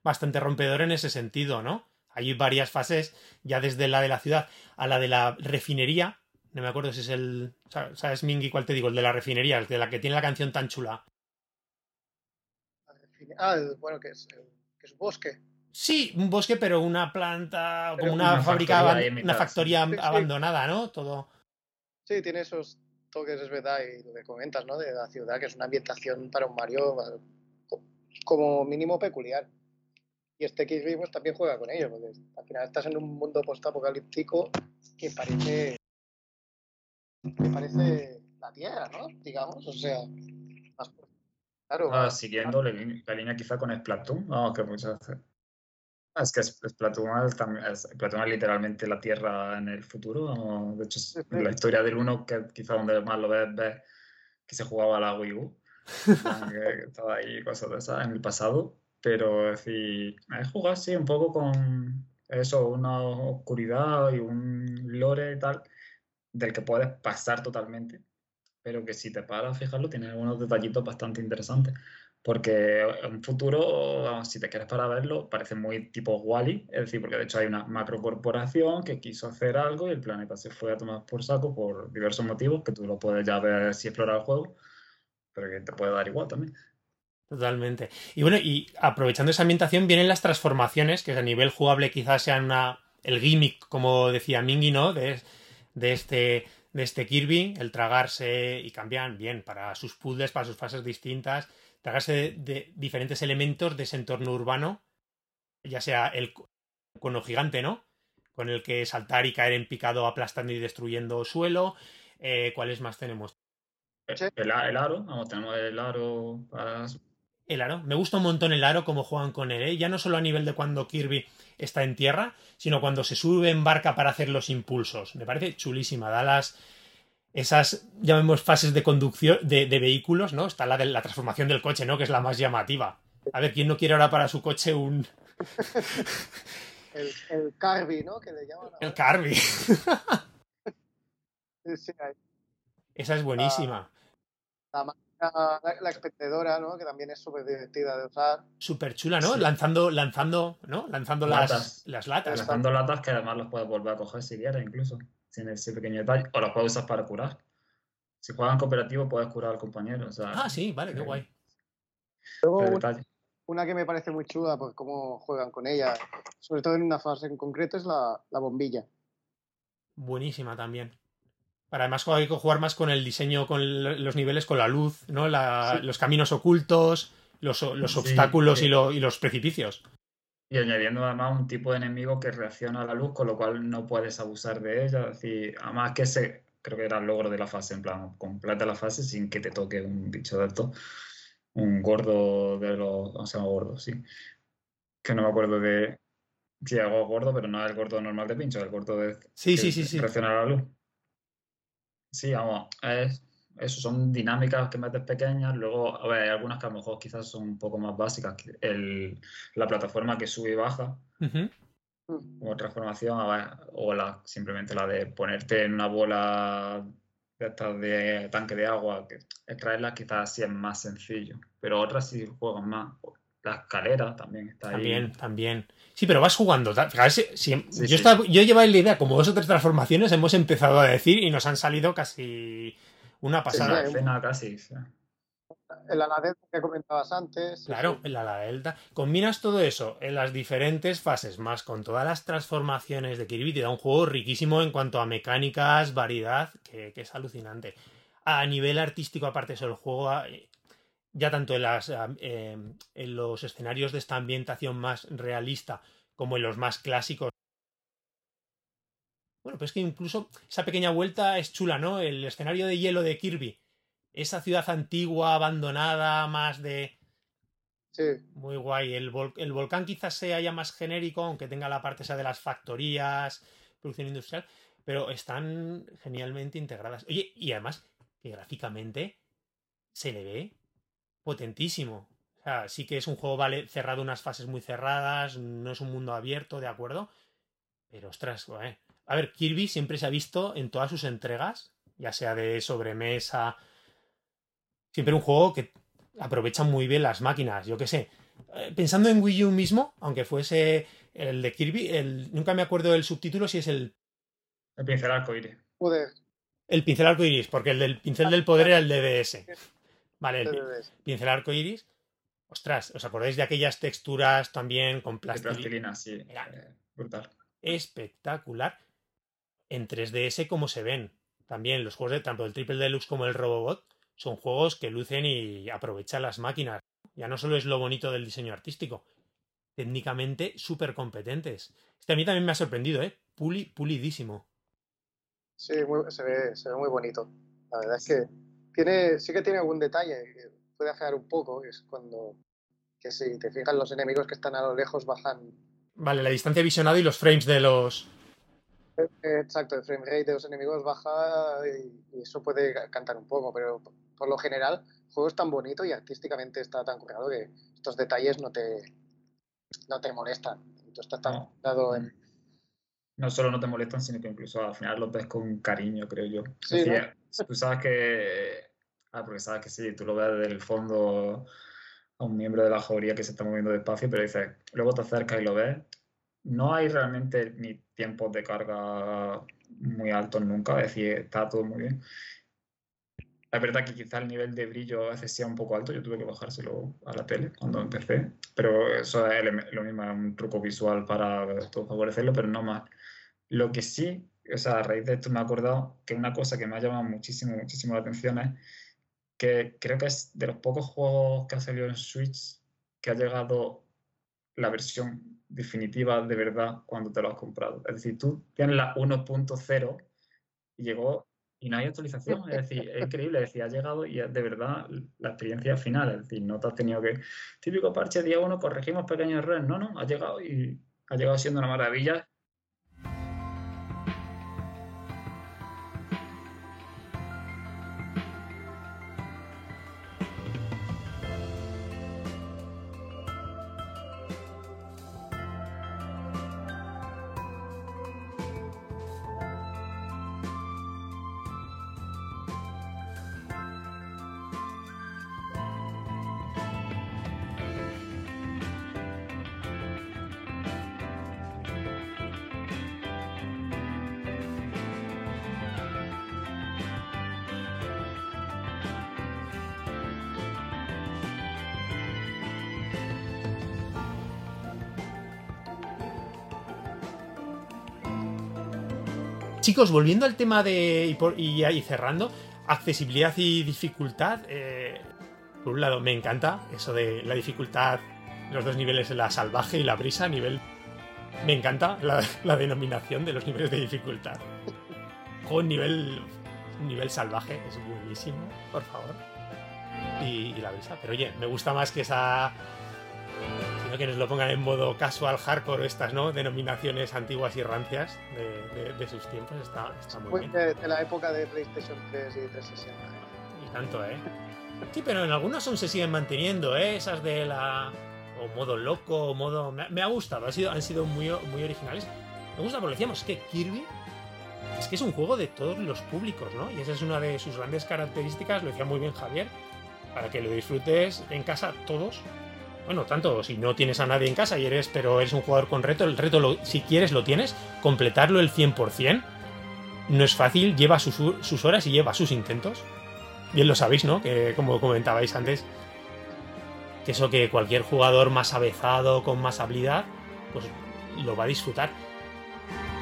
bastante rompedor en ese sentido, ¿no? Hay varias fases, ya desde la de la ciudad a la de la refinería, no me acuerdo si es el. ¿Sabes, Mingy, cuál te digo? El de la refinería, el de la que tiene la canción tan chula. Ah, bueno, que es, que es un bosque. Sí, un bosque, pero una planta, como una, fábrica, una factoría abandonada, ¿no? Todo. Sí, tiene esos toques, es verdad, y lo que comentas, ¿no? De la ciudad, que es una ambientación para un Mario como mínimo peculiar. Y este Kirby pues también juega con ello, porque al final estás en un mundo post-apocalíptico que parece me parece la Tierra, ¿no? Digamos, o sea, más claro. Ah, siguiendo la, línea quizá con Splatoon, no, que muchas veces. Es que Splatoon es, Splatoon es literalmente la Tierra en el futuro. De hecho, la historia del uno, que quizá donde más lo ves, ves que se jugaba la Wii U. que estaba ahí cosas de esas en el pasado. Pero es decir, es jugar, sí, un poco con eso, una oscuridad y un lore y tal del que puedes pasar totalmente, pero que si te paras a fijarlo, tiene algunos detallitos bastante interesantes. Porque en futuro, si te quieres para verlo, parece muy tipo Wally, es decir, porque de hecho hay una macrocorporación que quiso hacer algo y el planeta se fue a tomar por saco por diversos motivos, que tú lo puedes ya ver si explorar el juego, pero que te puede dar igual también. Totalmente. Y bueno, y aprovechando esa ambientación, vienen las transformaciones, que a nivel jugable quizás sean una, el gimmick, como decía Mingy, ¿no? De, de este, de este Kirby, el tragarse y cambian bien para sus puzzles, para sus fases distintas, tragarse de, diferentes elementos de ese entorno urbano, ya sea el cono gigante, ¿no? Con el que saltar y caer en picado aplastando y destruyendo suelo. Eh, ¿Cuáles más tenemos? El, aro, vamos, tenemos el aro para el aro. Me gusta un montón el aro, como juegan con él, ¿eh? ya no solo a nivel de cuando Kirby está en tierra, sino cuando se sube en barca para hacer los impulsos. Me parece chulísima. Da las. Esas, llamemos, fases de conducción de, vehículos, ¿no? Está la de la transformación del coche, ¿no? Que es la más llamativa. A ver, ¿quién no quiere ahora para su coche un. el, el Carby, ¿no? Que le llaman. El Carby. Esa es buenísima. Ah, la, la, expendedora, ¿no? Que también es súper divertida de usar. Súper chula, ¿no? Lanzando, lanzando, ¿no? Lanzando Las, las latas. Lanzando latas que además las puedes volver a coger si quieres, incluso. Sin ese pequeño detalle. O las puedes usar para curar. Si juegas en cooperativo puedes curar al compañero. O sea, ah, sí, vale, qué guay. Luego, una, que me parece muy chula por cómo juegan con ella, sobre todo en una fase en concreto, es la, la bombilla. Buenísima también. Para además hay que jugar más con el diseño, con los niveles, con la luz, ¿no? Los caminos ocultos, los, obstáculos y, los precipicios. Y añadiendo además un tipo de enemigo que reacciona a la luz, con lo cual no puedes abusar de ella. Es decir, además que ese creo que era el logro de la fase, en plan, completa la fase sin que te toque un bicho de esto. Un gordo de los. O sea, gordo, sí. Que no me acuerdo de. Sí, algo gordo, pero no es el gordo normal de pincho, el gordo de. Sí, sí, sí, sí. Reacciona a la luz. Sí, vamos, es, eso son dinámicas que metes pequeñas, luego, a ver, hay algunas que a lo mejor quizás son un poco más básicas, el, la plataforma que sube y baja, como transformación, o la, simplemente la de ponerte en una bola de estas de tanque de agua, que extraerla quizás sí es más sencillo, pero otras sí juegan más. La escalera también está ahí. También, también. Sí, pero vas jugando. yo, estaba, yo llevaba la idea, como dos o tres transformaciones hemos empezado a decir y nos han salido casi una pasada. Sí, casi. El ala delta que comentabas antes. Claro, el ala delta. Combinas todo eso en las diferentes fases, más con todas las transformaciones de Kirby, te da un juego riquísimo en cuanto a mecánicas, variedad, que, es alucinante. A nivel artístico, aparte de eso, el juego ya tanto en, las, eh, en los escenarios de esta ambientación más realista como en los más clásicos. Bueno, pues es que incluso esa pequeña vuelta es chula, ¿no? El escenario de hielo de Kirby. Esa ciudad antigua, abandonada, más de... Sí. Muy guay. El, el volcán quizás sea ya más genérico, aunque tenga la parte esa de las factorías, producción industrial, pero están genialmente integradas. Oye, y además, que gráficamente se le ve potentísimo. O sea, sí que es un juego, vale, cerrado unas fases muy cerradas, no es un mundo abierto, ¿de acuerdo? Pero ostras, A ver, Kirby siempre se ha visto en todas sus entregas, ya sea de sobremesa. Siempre un juego que aprovecha muy bien las máquinas, yo qué sé. Eh, pensando en Wii U mismo, aunque fuese el de Kirby, el, nunca me acuerdo del subtítulo si es el. El pincel arcoíris. Poder. El pincel arcoíris, porque el del pincel del poder era el DDS. Vale, el pincel arcoíris. Ostras, ¿os acordáis de aquellas texturas también con plastilina? plastilina, sí. Eh, brutal. Espectacular. En 3DS, como se ven. También los juegos de tanto el Triple Deluxe como el Robobot son juegos que lucen y aprovechan las máquinas. Ya no solo es lo bonito del diseño artístico, técnicamente súper competentes. Este a mí también me ha sorprendido, ¿eh? Puli, pulidísimo. Sí, se, ve, se ve muy bonito. La verdad es que tiene, sí que tiene algún detalle que puede afear un poco, es cuando, que si te fijas, los enemigos que están a lo lejos bajan. Vale, la distancia visionada y los frames de los. Exacto, el frame rate de los enemigos baja y, eso puede cantar un poco, pero por lo general el juego es tan bonito y artísticamente está tan curado que estos detalles no te, no te molestan. Tú estás tan no. en... No solo no te molestan, sino que incluso al final los ves con cariño, creo yo. Sí, Tú sabes que Ah, porque sabes que sí, tú lo ves desde el fondo a un miembro de la jauría que se está moviendo despacio, pero dices, luego te acercas y lo ves. No hay realmente ni tiempos de carga muy altos nunca, es decir, está todo muy bien. Es verdad que quizá el nivel de brillo a veces sea un poco alto, yo tuve que bajárselo a la tele cuando empecé, pero eso es lo mismo, es un truco visual para favorecerlo, pero no más. Lo que sí, o sea, a raíz de esto me he acordado que una cosa que me ha llamado muchísimo, muchísimo la atención es que creo que es de los pocos juegos que ha salido en Switch que ha llegado la versión definitiva de verdad cuando te lo has comprado. Es decir, tú tienes la 1.0 y llegó y no hay actualización. Es decir, es increíble. Es decir, ha llegado y es de verdad la experiencia final. Es decir, no te has tenido que. Típico parche día 1, corregimos pequeños errores. No, no, ha llegado y ha llegado siendo una maravilla Chicos, volviendo al tema de. Y, ahí cerrando, accesibilidad y dificultad. Eh, por un lado, me encanta eso de la dificultad, los dos niveles, la salvaje y la brisa, nivel. Me encanta la, denominación de los niveles de dificultad. Juego nivel. Nivel salvaje, es buenísimo, por favor. y la brisa. Pero oye, me gusta más que esa que nos lo pongan en modo casual, hardcore, estas ¿no? denominaciones antiguas y rancias de, sus tiempos, está, muy bien. De, la época de PlayStation 3 y 360. Y tanto, ¿eh? Sí, pero en algunas aún se siguen manteniendo, ¿eh? Esas de la... o modo loco, o modo... Me, ha gustado, han sido, han sido muy, muy originales. Me gusta porque decíamos que Kirby es que es un juego de todos los públicos, ¿no? Y esa es una de sus grandes características, lo decía muy bien Javier, para que lo disfrutes en casa todos bueno, tanto si no tienes a nadie en casa y eres, pero eres un jugador con reto, el reto, si quieres, lo tienes, completarlo el 100%. No es fácil, lleva sus, horas y lleva sus intentos. Bien lo sabéis, ¿no? Que como comentabais antes, que eso que cualquier jugador más avezado, con más habilidad, pues lo va a disfrutar.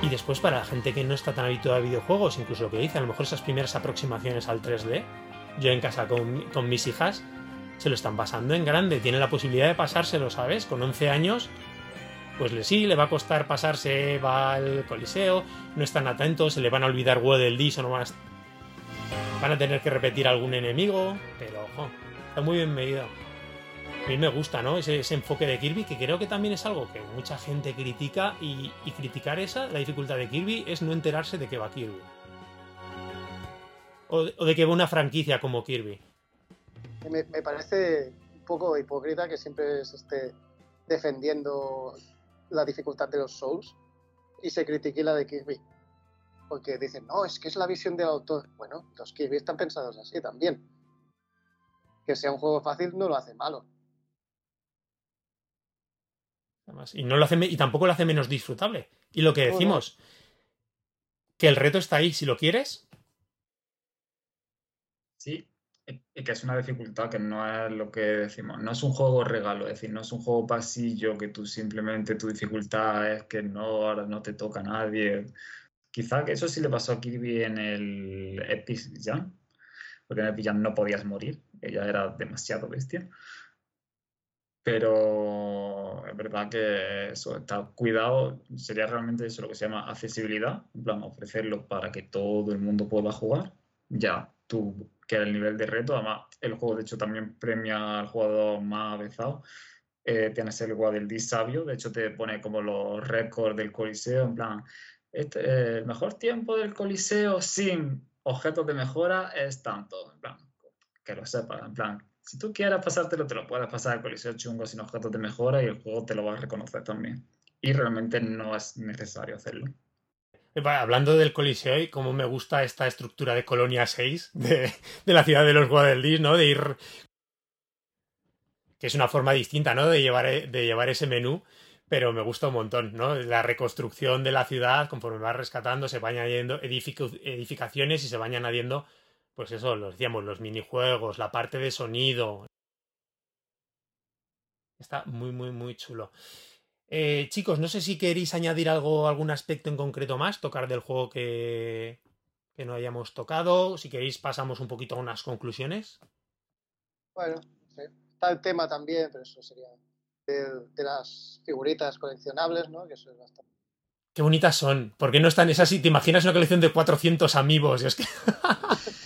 Y después para la gente que no está tan habituada a videojuegos, incluso lo que dice, a lo mejor esas primeras aproximaciones al 3D, yo en casa con, con mis hijas, se lo están pasando en grande. Tiene la posibilidad de pasárselo, ¿sabes? Con 11 años, pues sí, le va a costar pasarse, va al coliseo, no están atentos, se le van a olvidar del Dis o no van a, tener que repetir algún enemigo, pero está muy bien medido. A mí me gusta, ¿no? Ese, enfoque de Kirby, que creo que también es algo que mucha gente critica y, criticar esa, la dificultad de Kirby, es no enterarse de que va Kirby. O de, que va una franquicia como Kirby. Me, me, parece un poco hipócrita que siempre se esté defendiendo la dificultad de los Souls y se critique la de Kirby. Porque dicen, no, es que es la visión del autor. Bueno, los Kirby están pensados así también. Que sea un juego fácil no lo hace malo. Y, no lo hace, y tampoco lo hace menos disfrutable. Y lo que decimos, que el reto está ahí, si lo quieres. Sí, y que es una dificultad que no es lo que decimos, no es un juego regalo, es decir, no es un juego pasillo que tú simplemente tu dificultad es que no, ahora no te toca a nadie. Quizá que eso sí le pasó a Kirby en el Epic Jam, porque en Epic Jam no podías morir, ella era demasiado bestia. Pero es verdad que eso está cuidado, sería realmente eso lo que se llama accesibilidad, en plan ofrecerlo para que todo el mundo pueda jugar. Ya, tú que el nivel de reto, además el juego de hecho también premia al jugador más avanzado. Eh, tienes el del sabio, de hecho te pone como los récords del coliseo, en plan, este, el mejor tiempo del coliseo sin objetos de mejora es tanto, en plan, que lo sepas, en plan, si tú quieres pasártelo, te lo puedes pasar al Coliseo chungo sin objetos de mejora y el juego te lo va a reconocer también. Y realmente no es necesario hacerlo. Hablando del Coliseo y cómo me gusta esta estructura de Colonia 6 de, la ciudad de los Guadeldis, ¿no? De ir. que es una forma distinta, ¿no? De llevar, de llevar ese menú, pero me gusta un montón, ¿no? La reconstrucción de la ciudad, conforme va rescatando, se van añadiendo edificaciones y se van añadiendo pues eso, lo decíamos, los minijuegos, la parte de sonido. Está muy, muy, muy chulo. Eh, chicos, no sé si queréis añadir algo, algún aspecto en concreto más, tocar del juego que, que no hayamos tocado. Si queréis, pasamos un poquito a unas conclusiones. Bueno, está el tema también, pero eso sería de, las figuritas coleccionables, ¿no? Que eso es bastante. Qué bonitas son. ¿Por qué no están esas? ¿Te imaginas una colección de 400 amigos? es que...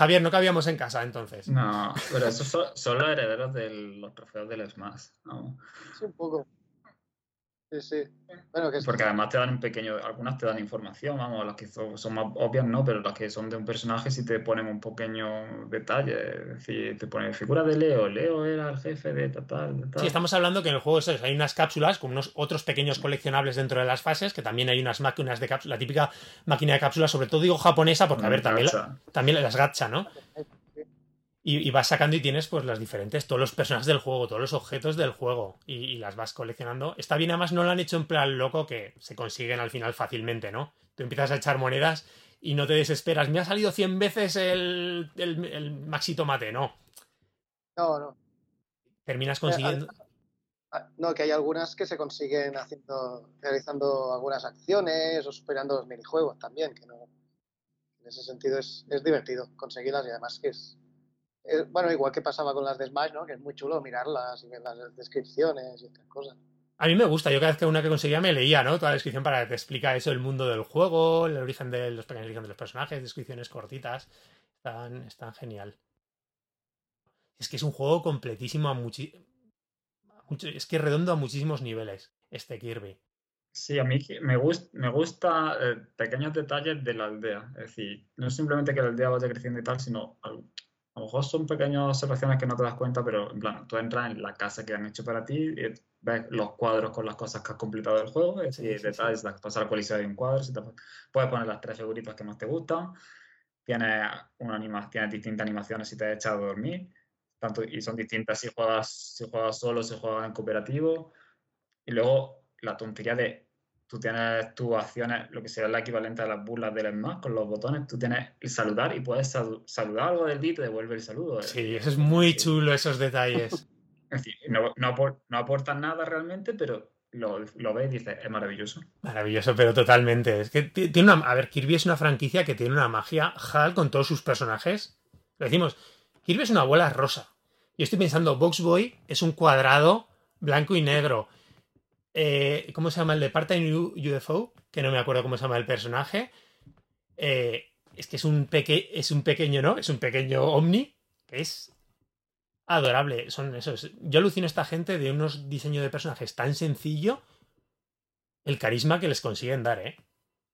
Javier, no cabíamos en casa entonces. No, pero esos son, los herederos de los trofeos del Smash. Sí, un poco. Sí, sí. Porque además te dan un pequeño, algunas te dan información, vamos, las que son, más obvias no, pero las que son de un personaje sí te ponen un pequeño detalle. Es decir, te ponen figura de Leo, Leo era el jefe de tal, tal. Sí, estamos hablando que en el juego hay unas cápsulas con unos otros pequeños coleccionables dentro de las fases, que también hay unas máquinas de cápsulas, la típica máquina de cápsulas, sobre todo digo japonesa, porque a ver, también, también las gacha, ¿no? Y, vas sacando y tienes pues las diferentes, todos los personajes del juego, todos los objetos del juego y, las vas coleccionando. Está bien, además no lo han hecho en plan loco que se consiguen al final fácilmente, ¿no? Tú empiezas a echar monedas y no te desesperas. Me ha salido 100 veces el, el, maxi tomate, no. No, no. Terminas eh, consiguiendo... No, que hay algunas que se consiguen haciendo, realizando algunas acciones o superando los minijuegos también, que no... En ese sentido es, es divertido conseguirlas y además que es, eh, bueno, igual que pasaba con las de Smash, ¿no? Que es muy chulo mirarlas y ver las descripciones y estas cosas. A mí me gusta, yo cada vez que una que conseguía me leía, ¿no? Toda la descripción para que te explica eso, el mundo del juego, el origen de los pequeños origen de los personajes, descripciones cortitas. Están, están genial. Es que es un juego completísimo a muchi... Es que redondo a muchísimos niveles, este Kirby. Sí, a mí me, gusta, me gusta eh, pequeños detalles de la aldea. Es decir, no simplemente que la aldea vaya creciendo y tal, sino a lo mejor son pequeñas observaciones que no te das cuenta, pero en plan, tú entras en la casa que han hecho para ti, y ves los cuadros con las cosas que has completado del juego, y detalles, pasar al coliseo de un cuadro, si te, puedes poner las tres figuritas que más te gustan, tienes, una anima, tienes distintas animaciones si te has echado a dormir, tanto, y son distintas si juegas, si juegas solo, si juegas en cooperativo, y luego la tontería de tú tienes tus acciones, lo que sea la equivalente a las burlas del más con los botones, tú tienes el saludar y puedes saludar algo del día y te devuelve el saludo. Sí, eso es muy chulo, esos detalles. Es decir, no, no, aportan nada realmente, pero lo, lo, ves y dices, es maravilloso. Maravilloso, pero totalmente. Es que tiene una. A ver, Kirby es una franquicia que tiene una magia HAL con todos sus personajes. Lo decimos, Kirby es una bola rosa. Yo estoy pensando, Box Boy es un cuadrado blanco y negro. Eh, ¿Cómo se llama el de Part-Time UFO? Que no me acuerdo cómo se llama el personaje. Eh, es que es un, peque es un pequeño, ¿no? Es un pequeño Omni que es adorable. Son esos. Yo alucino a esta gente de unos diseños de personajes tan sencillo. El carisma que les consiguen dar, ¿eh?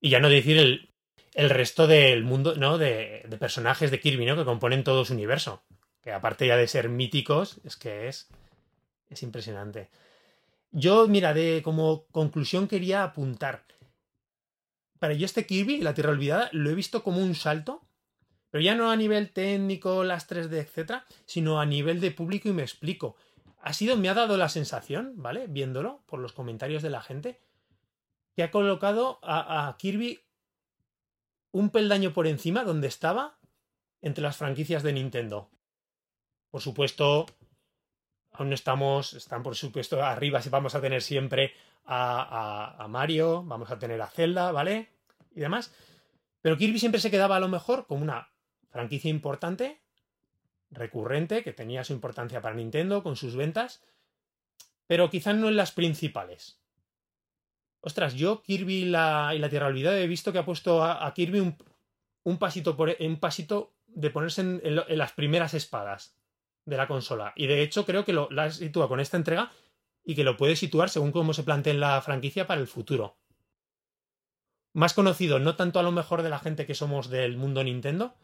Y ya no decir el, el resto del mundo, ¿no? De, de, personajes de Kirby, ¿no? Que componen todo su universo. Que aparte ya de ser míticos, es que es. Es impresionante. Yo, mira, de como conclusión quería apuntar. Para yo este Kirby, la Tierra Olvidada, lo he visto como un salto pero ya no a nivel técnico, las 3D, etcétera, sino a nivel de público y me explico. Ha sido, me ha dado la sensación, ¿vale? Viéndolo por los comentarios de la gente, que ha colocado a, a Kirby un peldaño por encima donde estaba entre las franquicias de Nintendo. Por supuesto, aún estamos, están por supuesto arriba, si vamos a tener siempre a, Mario, vamos a tener a Zelda, ¿vale? Y demás. Pero Kirby siempre se quedaba a lo mejor como una franquicia importante, recurrente, que tenía su importancia para Nintendo con sus ventas, pero quizás no en las principales. Ostras, yo Kirby la, y la Tierra Olvidada he visto que ha puesto a, Kirby un, un, pasito por, un pasito de ponerse en, las primeras espadas de la consola. Y de hecho creo que lo, la sitúa con esta entrega y que lo puede situar según cómo se plantea en la franquicia para el futuro. Más conocido, no tanto a lo mejor de la gente que somos del mundo Nintendo,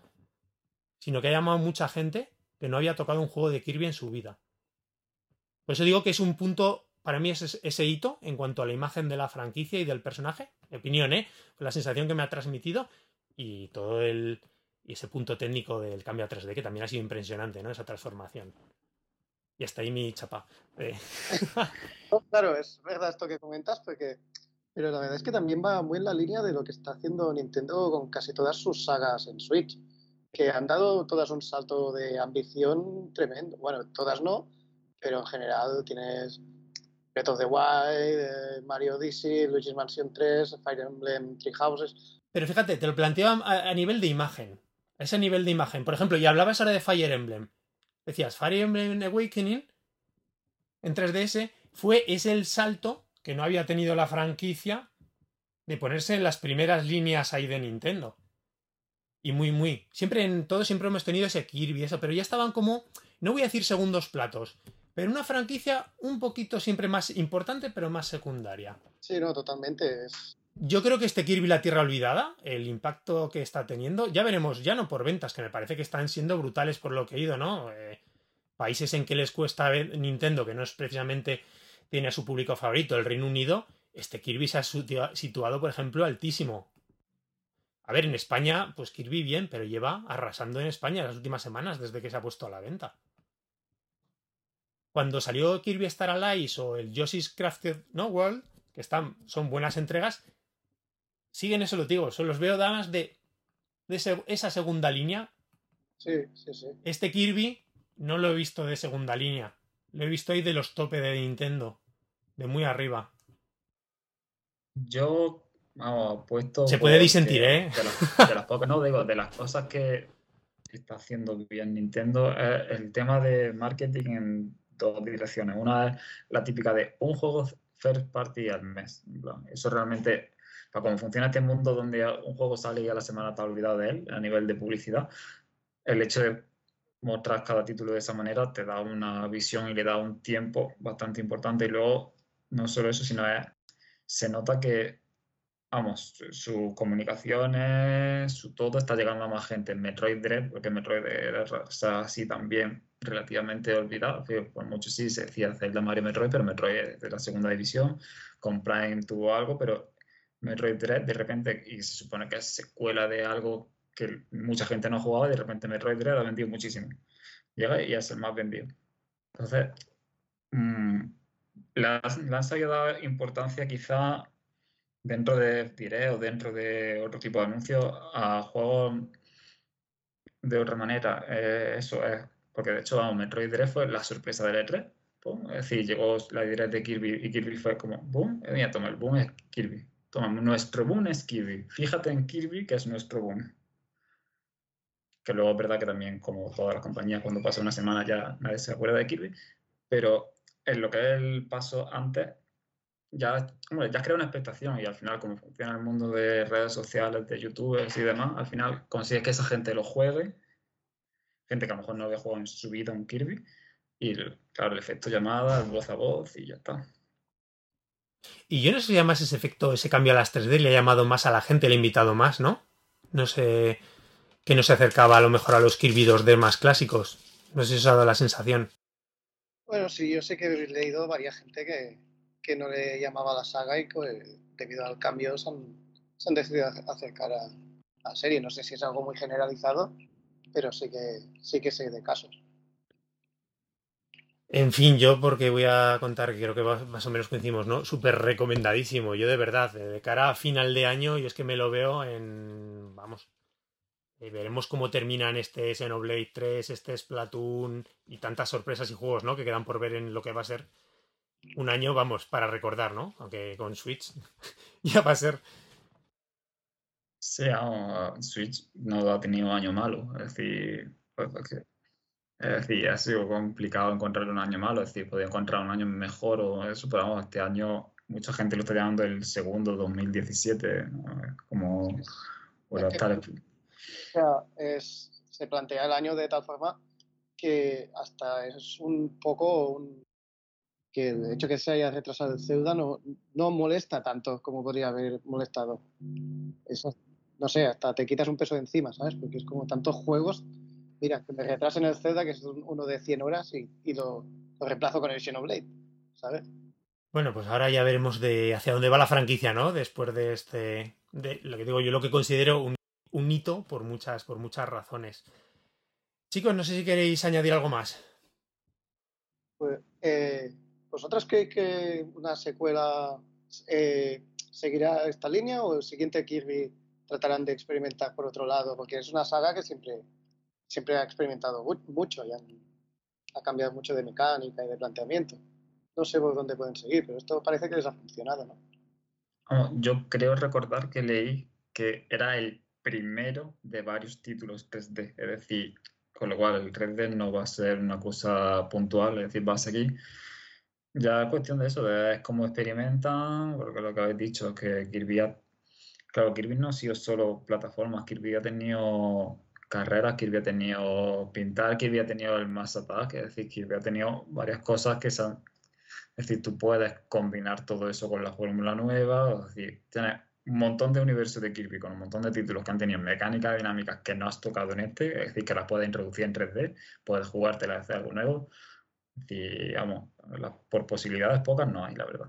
sino que ha llamado mucha gente que no había tocado un juego de Kirby en su vida. Por eso digo que es un punto, para mí es ese hito en cuanto a la imagen de la franquicia y del personaje, mi opinión, ¿eh? la sensación que me ha transmitido y todo el y ese punto técnico del cambio a 3D que también ha sido impresionante, ¿no? Esa transformación. Y hasta ahí mi chapa. Eh. claro, es verdad esto que comentas, porque pero la verdad es que también va muy en la línea de lo que está haciendo Nintendo con casi todas sus sagas en Switch que han dado todas un salto de ambición tremendo. Bueno, todas no, pero en general tienes Breath of the Wild, Mario Odyssey, Luigi's Mansion 3, Fire Emblem Three Houses. Pero fíjate, te lo planteo a, a, nivel de imagen. Ese nivel de imagen. Por ejemplo, y hablabas ahora de Fire Emblem. Decías, Fire Emblem Awakening en 3DS fue, es el salto que no había tenido la franquicia de ponerse en las primeras líneas ahí de Nintendo. Y muy, muy. Siempre en todo siempre hemos tenido ese Kirby, eso, pero ya estaban como, no voy a decir segundos platos, pero una franquicia un poquito siempre más importante, pero más secundaria. Sí, no, totalmente. Es... Yo creo que este Kirby La Tierra Olvidada, el impacto que está teniendo, ya veremos, ya no por ventas, que me parece que están siendo brutales por lo que he ido, ¿no? Eh, países en que les cuesta Nintendo, que no es precisamente tiene a su público favorito, el Reino Unido, este Kirby se ha situado, por ejemplo, altísimo. A ver, en España, pues Kirby bien, pero lleva arrasando en España las últimas semanas desde que se ha puesto a la venta. Cuando salió Kirby Star Allies o el Yoshi's Crafted no World, que están, son buenas entregas, siguen eso lo digo, son los veo damas de, de ese, esa segunda línea. Sí, sí, sí. Este Kirby no lo he visto de segunda línea. Lo he visto ahí de los tope de Nintendo. De muy arriba. Yo Vamos, puesto. Se puede disentir, ¿eh? De las, de las, pocas, no, digo, de las cosas que está haciendo bien Nintendo es el tema de marketing en dos direcciones. Una es la típica de un juego first party al mes. Eso realmente, para cómo funciona este mundo donde un juego sale y a la semana te has olvidado de él a nivel de publicidad, el hecho de mostrar cada título de esa manera te da una visión y le da un tiempo bastante importante. Y luego, no solo eso, sino es, se nota que vamos, sus comunicaciones, su todo está llegando a más gente. Metroid Dread, porque Metroid era así también relativamente olvidado, por mucho sí se decía Zelda Mario Metroid, pero Metroid es de la segunda división, con Prime tuvo algo, pero Metroid Dread de repente, y se supone que es secuela de algo que mucha gente no jugaba, de repente Metroid Dread ha vendido muchísimo. Llega y es el más vendido. Entonces, mmm, le han sabido dar importancia quizá dentro de diré o dentro de otro tipo de anuncios a juegos de otra manera. Eh, eso es, porque de hecho, vamos, Metroid Dread fue la sorpresa del E3. Es decir, llegó la Direct de Kirby y Kirby fue como, boom, mira, toma, el boom es Kirby. Toma, nuestro boom es Kirby. Fíjate en Kirby que es nuestro boom. que luego es verdad que también, como todas las compañías, cuando pasa una semana ya nadie se acuerda de Kirby, pero en lo que es el paso antes, ya, hombre, ya crea una expectación y al final, como funciona el mundo de redes sociales, de youtubers y demás, al final consigues que esa gente lo juegue, gente que a lo mejor no había jugado en su vida un Kirby, y claro, el efecto llamada, voz a voz y ya está. Y yo no sé si además ese efecto, ese cambio a las 3D le ha llamado más a la gente, le ha invitado más, ¿no? No sé, que no se acercaba a lo mejor a los Kirby 2D más clásicos. No sé si os ha dado la sensación. Bueno, sí, yo sé que he leído varias gente que, que no le llamaba la saga y que debido al cambio se han, se han decidido acercar a la serie. No sé si es algo muy generalizado, pero sí que, sí que sé de casos. En fin, yo porque voy a contar que creo que más o menos coincidimos, ¿no? Súper recomendadísimo. Yo de verdad, de cara a final de año, yo es que me lo veo en... Vamos. Eh, veremos cómo terminan este Xenoblade 3, este Splatoon y tantas sorpresas y juegos, ¿no? Que quedan por ver en lo que va a ser un año, vamos, para recordar, ¿no? Aunque con Switch ya va a ser. Sí, Switch no ha tenido año malo. Es decir, pues, es decir, ha sido complicado encontrar un año malo. Es decir, podía encontrar un año mejor o eso, pero vamos, este año mucha gente lo está llamando el segundo 2017, como por tal. O sea, es, se plantea el año de tal forma que hasta es un poco un, que de hecho que se haya retrasado el Zelda no, no molesta tanto como podría haber molestado. Eso, no sé, hasta te quitas un peso de encima, ¿sabes? Porque es como tantos juegos. Mira, que me retrasen el Zelda, que es uno de 100 horas, y, y lo, lo, reemplazo con el Xenoblade, ¿sabes? Bueno, pues ahora ya veremos de hacia dónde va la franquicia, ¿no? Después de este. De lo que digo yo, lo que considero un, un hito por muchas, por muchas razones. Chicos, no sé si queréis añadir algo más. Pues, eh, ¿Vosotras creéis que una secuela eh, seguirá esta línea o el siguiente Kirby tratarán de experimentar por otro lado? Porque es una saga que siempre, siempre ha experimentado mucho y ha cambiado mucho de mecánica y de planteamiento. No sé por dónde pueden seguir, pero esto parece que les ha funcionado, ¿no? Yo creo recordar que leí que era el primero de varios títulos 3D, es decir, con lo cual el 3D no va a ser una cosa puntual, es decir, va a seguir ya es cuestión de eso, de es cómo experimentan, porque lo que habéis dicho es que Kirby ha, claro, Kirby no ha sido solo plataformas, Kirby ha tenido carreras, Kirby ha tenido pintar, Kirby ha tenido el Mass Attack, es decir, Kirby ha tenido varias cosas que se han, es decir, tú puedes combinar todo eso con la fórmula nueva, es decir, tienes un montón de universos de Kirby con un montón de títulos que han tenido mecánicas dinámicas que no has tocado en este, es decir, que las puedes introducir en 3D, puedes jugártelas, hacer algo nuevo. Y vamos, por posibilidades pocas no hay, la verdad.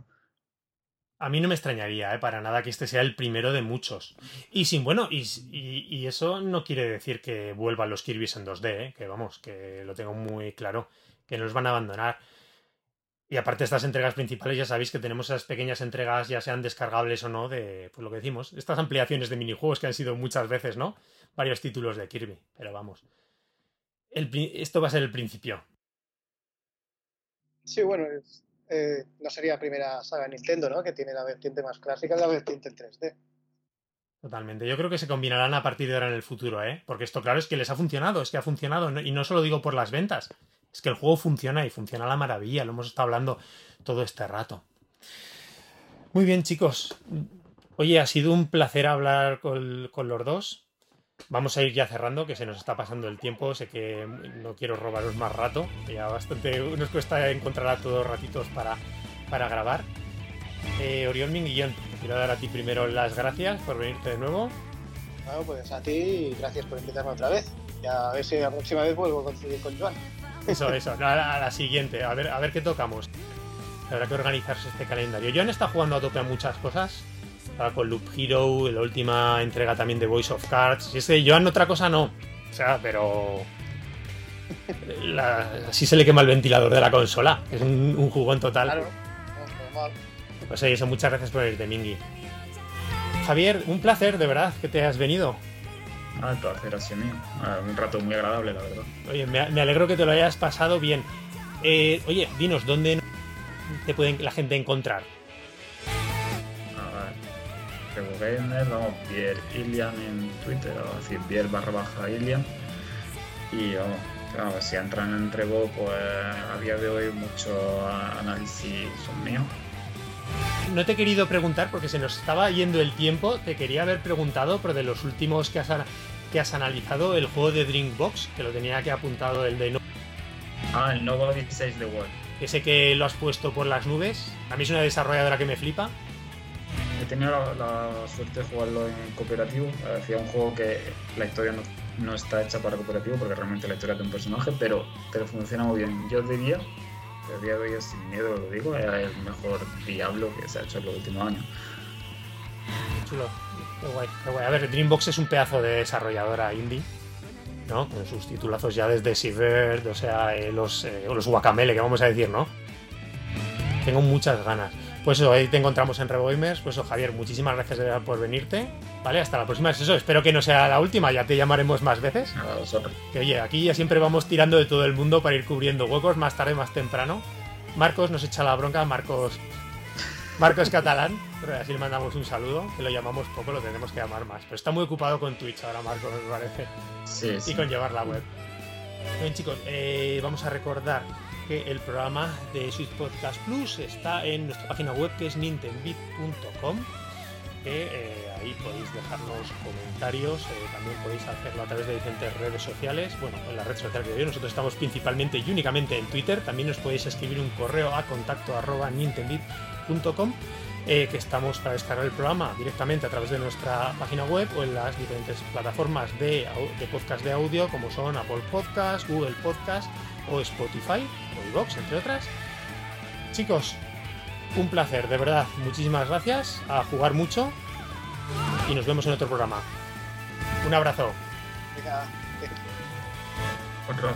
A mí no me extrañaría, ¿eh? para nada, que este sea el primero de muchos. Y sin, bueno, y, eso no quiere decir que vuelvan los Kirby's en 2D, ¿eh? que vamos, que lo tengo muy claro, que no los van a abandonar. Y aparte estas entregas principales, ya sabéis que tenemos esas pequeñas entregas, ya sean descargables o no, de pues lo que decimos, estas ampliaciones de minijuegos que han sido muchas veces, ¿no? Varios títulos de Kirby, pero vamos. Esto va a ser el principio. Sí, bueno, eh, no sería la primera saga Nintendo, ¿no? Que tiene la vertiente más clásica, la vertiente en 3D. Totalmente. Yo creo que se combinarán a partir de ahora en el futuro, ¿eh? Porque esto, claro, es que les ha funcionado, es que ha funcionado. Y no solo digo por las ventas, es que el juego funciona y funciona a la maravilla. Lo hemos estado hablando todo este rato. Muy bien, chicos. Oye, ha sido un placer hablar con, con los dos. Vamos a ir ya cerrando, que se nos está pasando el tiempo. Sé que no quiero robaros más rato. Ya bastante nos cuesta encontrar a todos ratitos para, para grabar. Eh, Orión Minguillón, quiero dar a ti primero las gracias por venirte de nuevo. Bueno, pues a ti y gracias por invitarme otra vez. Ya a ver si la próxima vez vuelvo a coincidir con Joan. Eso, eso, a la, a la siguiente, a ver, a ver qué tocamos. Habrá que organizarse este calendario. Joan está jugando a tope a muchas cosas con Loop Hero, la última entrega también de Voice of Cards. Y ese Joan otra cosa no. O sea, pero. así se le quema el ventilador de la consola. Es un, un jugón total. Claro, Pues eso, muchas gracias por irte, Mingy. Javier, un placer, de verdad, que te has venido. Ah, el placer ha sido mío. Ah, un rato muy agradable, la verdad. Oye, me, alegro que te lo hayas pasado bien. Eh, oye, dinos, ¿dónde te pueden la gente encontrar? Gamer, vamos, Pierre Ilian en Twitter, o decir, Pierre barra baja Ilian. Y vamos, claro, si entran en Revo, pues a día de hoy muchos análisis son míos. No te he querido preguntar porque se nos estaba yendo el tiempo. Te quería haber preguntado, pero de los últimos que has, que has analizado, el juego de Drinkbox, que lo tenía que apuntado el de no. Ah, el Nova 16 de World. Ese que lo has puesto por las nubes. A mí es una desarrolladora que me flipa. He tenido la, suerte de jugarlo en cooperativo. Decía un juego que la historia no, no, está hecha para cooperativo porque realmente la historia es de un personaje, pero, pero funciona muy bien. Yo diría el día de hoy, sin miedo lo digo, es el mejor Diablo que se ha hecho en los últimos años. Chulo, qué guay, qué guay. A ver, Dreambox es un pedazo de desarrolladora indie, ¿no? Con sus titulazos ya desde Seabird, o sea, eh, los, eh, los Guacamele, que vamos a decir, ¿no? Tengo muchas ganas. Pues eso, ahí te encontramos en RevoGamers. Pues eso, Javier, muchísimas gracias por venirte. Vale, hasta la próxima. Es eso, espero que no sea la última, ya te llamaremos más veces. A vosotros. Que oye, aquí ya siempre vamos tirando de todo el mundo para ir cubriendo huecos, más tarde, más temprano. Marcos nos echa la bronca, Marcos. Marcos catalán, pero así le mandamos un saludo, que lo llamamos poco, lo tenemos que llamar más. Pero está muy ocupado con Twitch ahora, Marcos, me parece. Sí, sí. Y con llevar la web. Bien, chicos, eh, vamos a recordar que el programa de Switch Podcast Plus está en nuestra página web que es nintendbit.com eh, ahí podéis dejarnos comentarios, eh, también podéis hacerlo a través de diferentes redes sociales, bueno, en la red social que yo, nosotros estamos principalmente y únicamente en Twitter, también os podéis escribir un correo a contacto arroba eh, que estamos para descargar el programa directamente a través de nuestra página web o en las diferentes plataformas de, de podcast de audio como son Apple Podcast, Google Podcast o Spotify o iVoox, entre otras. Chicos, un placer, de verdad. Muchísimas gracias. A jugar mucho. Y nos vemos en otro programa. Un abrazo. Venga. Otro,